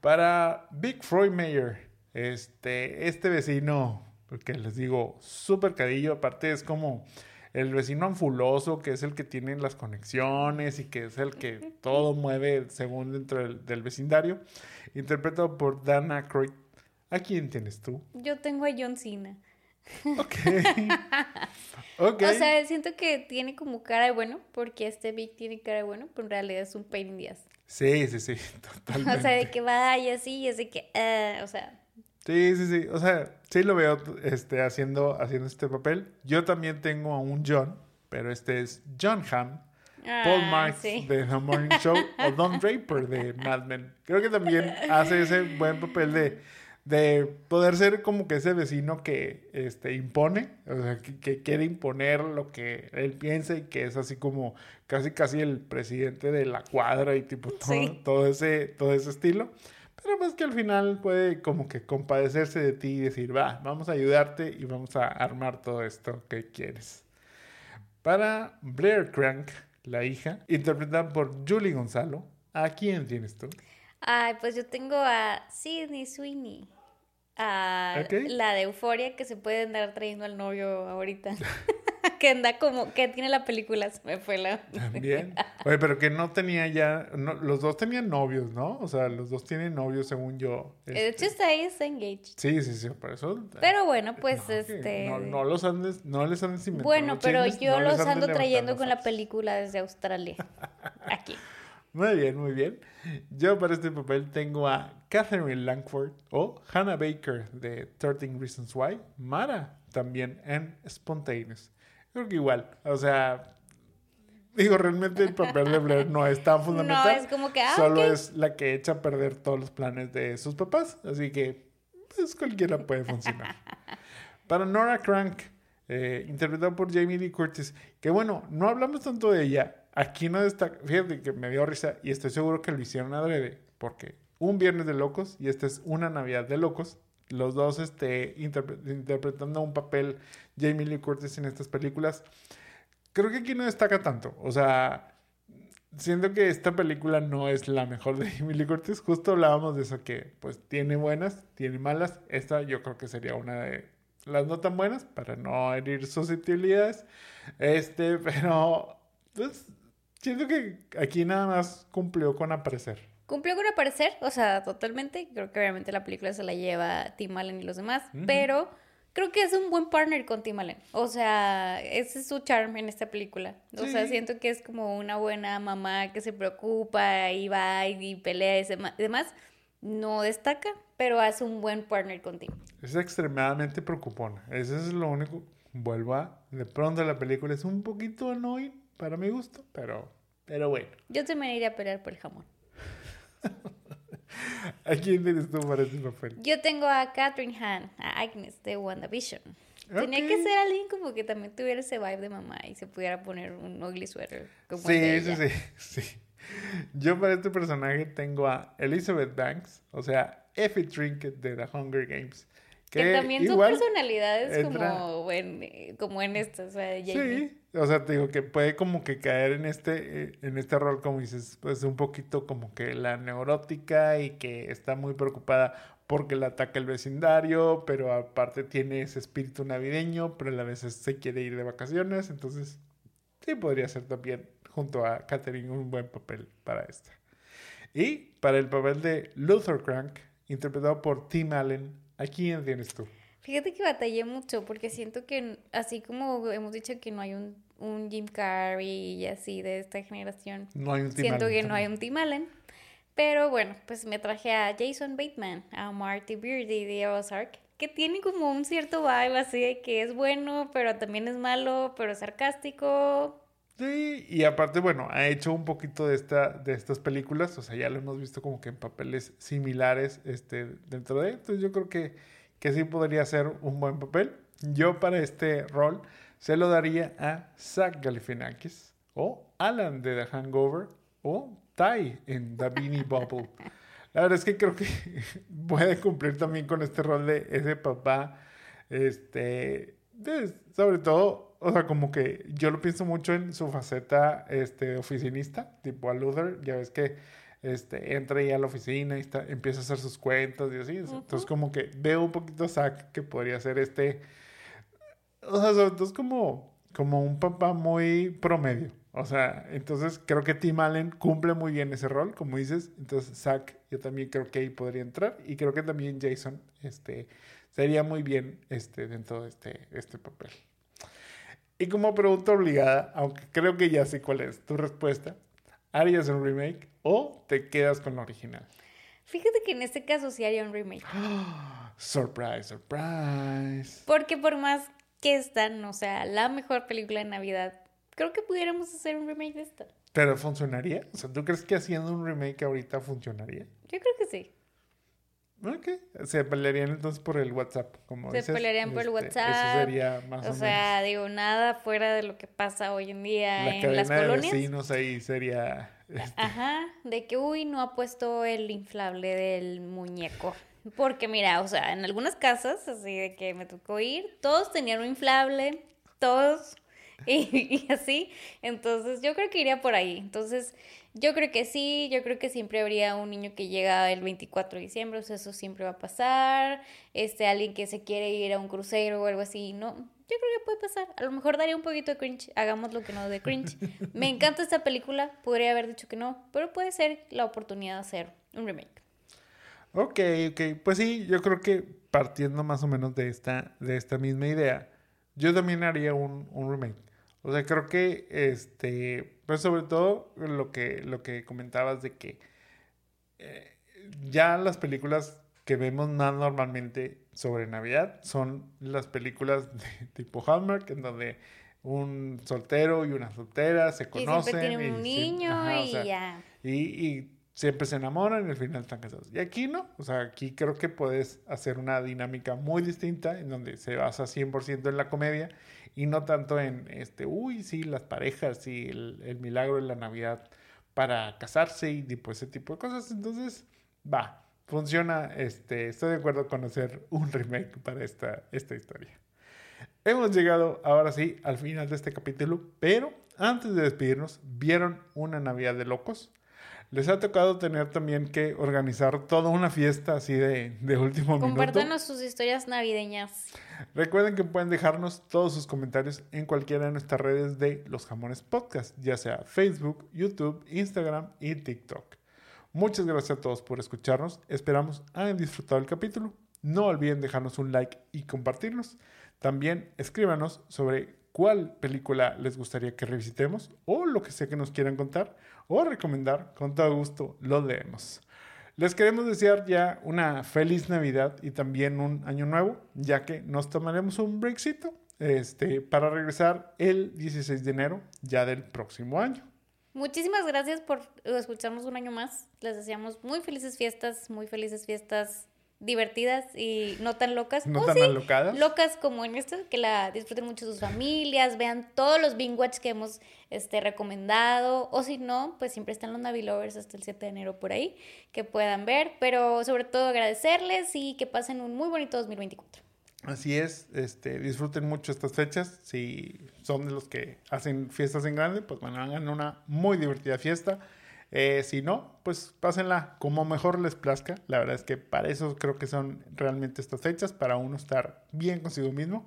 Para Big Freud Mayer, este, este vecino porque les digo, súper cadillo, aparte es como el vecino anfuloso, que es el que tiene las conexiones y que es el que todo mueve según dentro del, vecindario, interpretado por Dana Aykroyd. ¿A quién tienes tú? Yo tengo a John Cena. Ok. ok. O sea, siento que tiene como cara de bueno, porque este Big tiene cara de bueno, pero en realidad es un pain in the Sí, sí, sí, totalmente. O sea, de que vaya así, es de que, uh, o sea, Sí, sí, sí. O sea, sí lo veo este, haciendo, haciendo este papel. Yo también tengo a un John, pero este es John Hamm, Paul ah, Marks de The Morning Show o Don Draper de Mad Men. Creo que también hace ese buen papel de, de poder ser como que ese vecino que este, impone, o sea, que, quiere imponer lo que él piensa y que es así como casi casi el presidente de la cuadra y tipo todo, todo, ese, todo ese estilo. Pero más que al final puede como que compadecerse de ti y decir, va, vamos a ayudarte y vamos a armar todo esto que quieres. Para Blair Crank, la hija, interpretada por Julie Gonzalo, ¿a quién tienes tú? Ay, pues yo tengo a Sidney Sweeney. A la de Euforia que se puede andar trayendo al novio ahorita. que anda como, que tiene la película, se me fue la... También. Oye, pero que no tenía ya, los dos tenían novios, ¿no? O sea, los dos tienen novios según yo. De hecho, está ahí, está engaged. Sí, sí, sí, por eso. Pero bueno, pues este... No, no, los andes, no les andes inventando Bueno, pero yo los ando trayendo con la película desde Australia. Aquí. Muy bien, muy bien. Yo para este papel tengo a Catherine Langford o Hannah Baker de 13 Reasons Why, Mara también en Spontaneous. Creo que igual, o sea, digo, realmente el papel de Blair no es tan fundamental. No, es como que, ah, Solo es la que echa a perder todos los planes de sus papás, así que, pues cualquiera puede funcionar. Para Nora Crank, eh, interpretada por Jamie Lee Curtis, que bueno, no hablamos tanto de ella. Aquí no destaca, fíjate que me dio risa y estoy seguro que lo hicieron adrede, porque un viernes de locos y esta es una Navidad de locos los dos este, interpretando un papel Jamie Lee Curtis en estas películas. Creo que aquí no destaca tanto. O sea, siento que esta película no es la mejor de Jamie Lee Curtis. Justo hablábamos de eso que pues tiene buenas, tiene malas. Esta yo creo que sería una de las no tan buenas para no herir susceptibilidades. Este, pero pues siento que aquí nada más cumplió con aparecer. Cumplió con aparecer, o sea, totalmente. Creo que obviamente la película se la lleva Tim Allen y los demás, pero creo que es un buen partner con Tim Allen. O sea, ese es su charm en esta película. O sea, siento que es como una buena mamá que se preocupa y va y pelea y demás. No destaca, pero hace un buen partner con Tim. Es extremadamente preocupona. Eso es lo único. Vuelvo a. De pronto la película es un poquito annoying para mi gusto, pero, pero bueno. Yo me iría a pelear por el jamón. ¿A quién tienes tú para ese papel? Yo tengo a Catherine Hahn, a Agnes de WandaVision. Tenía que ser alguien como que también tuviera ese vibe de mamá y se pudiera poner un ugly sweater. Como sí, sí, sí, sí. Yo para este personaje tengo a Elizabeth Banks, o sea, Effie Trinket de The Hunger Games, Que, también son personalidades como, en, como en esta, o sea, Sí, o sea, te digo que puede como que caer en este, eh, en este rol, como dices, pues un poquito como que la neurótica y que está muy preocupada porque le ataca el vecindario, pero aparte tiene ese espíritu navideño, pero a la vez se quiere ir de vacaciones, entonces sí podría ser también junto a Catherine un buen papel para esta. Y para el papel de Luther Crank, interpretado por Tim Allen, ¿a quién tienes tú? Fíjate que batallé mucho porque siento que así como hemos dicho que no hay un, un Jim Carrey y así de esta generación, no hay un Tim siento que no hay un Tim Allen. Pero bueno, pues me traje a Jason Bateman, a Marty Beardy de Ozark, que tiene como un cierto vibe así de que es bueno, pero también es malo, pero es sarcástico. Sí, y aparte, bueno, ha hecho un poquito de, esta, de estas películas, o sea, ya lo hemos visto como que en papeles similares este, dentro de, entonces yo creo que que sí podría ser un buen papel. Yo para este rol se lo daría a Zach Galifianakis o Alan de The Hangover o Ty en The Beanie Bubble. La verdad es que creo que puede cumplir también con este rol de ese papá, este, sobre todo, o sea, como que yo lo pienso mucho en su faceta, este, oficinista, tipo a Luther, ya ves que este, entra ahí a la oficina y está, empieza a hacer sus cuentas y así. Entonces, como que veo un poquito a Zack que podría ser este. O sea, sobre todo es como, como un papá muy promedio. O sea, entonces creo que Tim Allen cumple muy bien ese rol, como dices. Entonces, Zack, yo también creo que ahí podría entrar. Y creo que también Jason este, sería muy bien este, dentro de este, este papel. Y como pregunta obligada, aunque creo que ya sé cuál es tu respuesta, ¿harías un remake o te quedas con la original? Fíjate que en este caso sí haría un remake. surprise, surprise. Porque por más que esta no sea la mejor película de Navidad, creo que pudiéramos hacer un remake de esta. ¿Pero funcionaría? O sea, ¿tú crees que haciendo un remake ahorita funcionaría? Yo creo que sí. Ok. Se pelearían entonces por el WhatsApp, como Se pelearían por el este, WhatsApp. Eso sería más o, o sea, digo, nada fuera de lo que pasa hoy en día la en las colonias. De vecinos ahí sería... Este, Ajá, de que, uy, no ha puesto el inflable del muñeco. Porque mira, o sea, en algunas casas, así de que me tocó ir, todos tenían un inflable, todos, y, y así. Entonces, yo creo que iría por ahí. Entonces, yo creo que sí, yo creo que siempre habría un niño que llega el 24 de diciembre, o sea, eso siempre va a pasar. Este, alguien que se quiere ir a un crucero o algo así, no, yo creo que puede pasar. A lo mejor daría un poquito de cringe, hagamos lo que no de cringe. Me encanta esta película, podría haber dicho que no, pero puede ser la oportunidad de hacer un remake. Ok, ok, pues sí, yo creo que partiendo más o menos de esta, de esta misma idea, yo también haría un, un remake. O sea, creo que este pues sobre todo lo que, lo que comentabas de que eh, ya las películas que vemos más normalmente sobre Navidad son las películas de tipo Hallmark, en donde un soltero y una soltera se conocen. Y siempre tienen un niño y ya. Y, siempre se enamoran y al final están casados. Y aquí no, o sea, aquí creo que puedes hacer una dinámica muy distinta en donde se basa 100% en la comedia y no tanto en, este, uy, sí, las parejas y el, milagro de la Navidad para casarse y pues, ese tipo de cosas. Entonces, va, funciona, este, estoy de acuerdo con hacer un remake para esta, esta historia. Hemos llegado ahora sí al final de este capítulo, pero antes de despedirnos, ¿vieron una Navidad de locos? Les ha tocado tener también que organizar toda una fiesta así de, de último minuto. Compártanos sus historias navideñas. Recuerden que pueden dejarnos todos sus comentarios en cualquiera de nuestras redes de Los Jamones Podcast, ya sea Facebook, YouTube, Instagram y TikTok. Muchas gracias a todos por escucharnos. Esperamos hayan disfrutado el capítulo. No olviden dejarnos un like y compartirnos. También escríbanos sobre cuál película les gustaría que revisitemos o lo que sea que nos quieran contar o recomendar, con todo gusto lo leemos. Les queremos desear ya una feliz Navidad y también un año nuevo, ya que nos tomaremos un breakcito este, para regresar el 16 de enero ya del próximo año. Muchísimas gracias por escucharnos un año más. Les deseamos muy felices fiestas, muy felices fiestas divertidas y no tan locas. No O tan sí, alocadas. Locas como en esto, que la disfruten mucho sus familias, vean todos los binge watch que hemos este, recomendado, o si no, pues siempre están los Navi Lovers hasta el 7 de enero por ahí, que puedan ver, pero sobre todo agradecerles y que pasen un muy bonito 2024. Así es, este, disfruten mucho estas fechas. Si son de los que hacen fiestas en grande, pues bueno, hagan una muy divertida fiesta. Eh, si no, pues pásenla como mejor les plazca. La verdad es que para eso creo que son realmente estas fechas, para uno estar bien consigo mismo.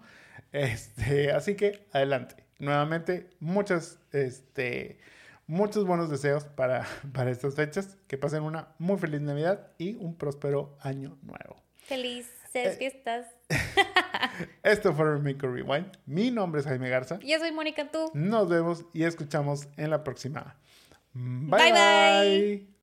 Este, así que adelante. Nuevamente, muchas, este, muchos buenos deseos para, para estas fechas. Que pasen una muy feliz Navidad y un próspero año nuevo. Felices Eh, fiestas. Esto fue Remake Rewind. Mi nombre es Jaime Garza. Yo soy Mónica Tú. Nos vemos y escuchamos en la próxima. Bye, bye.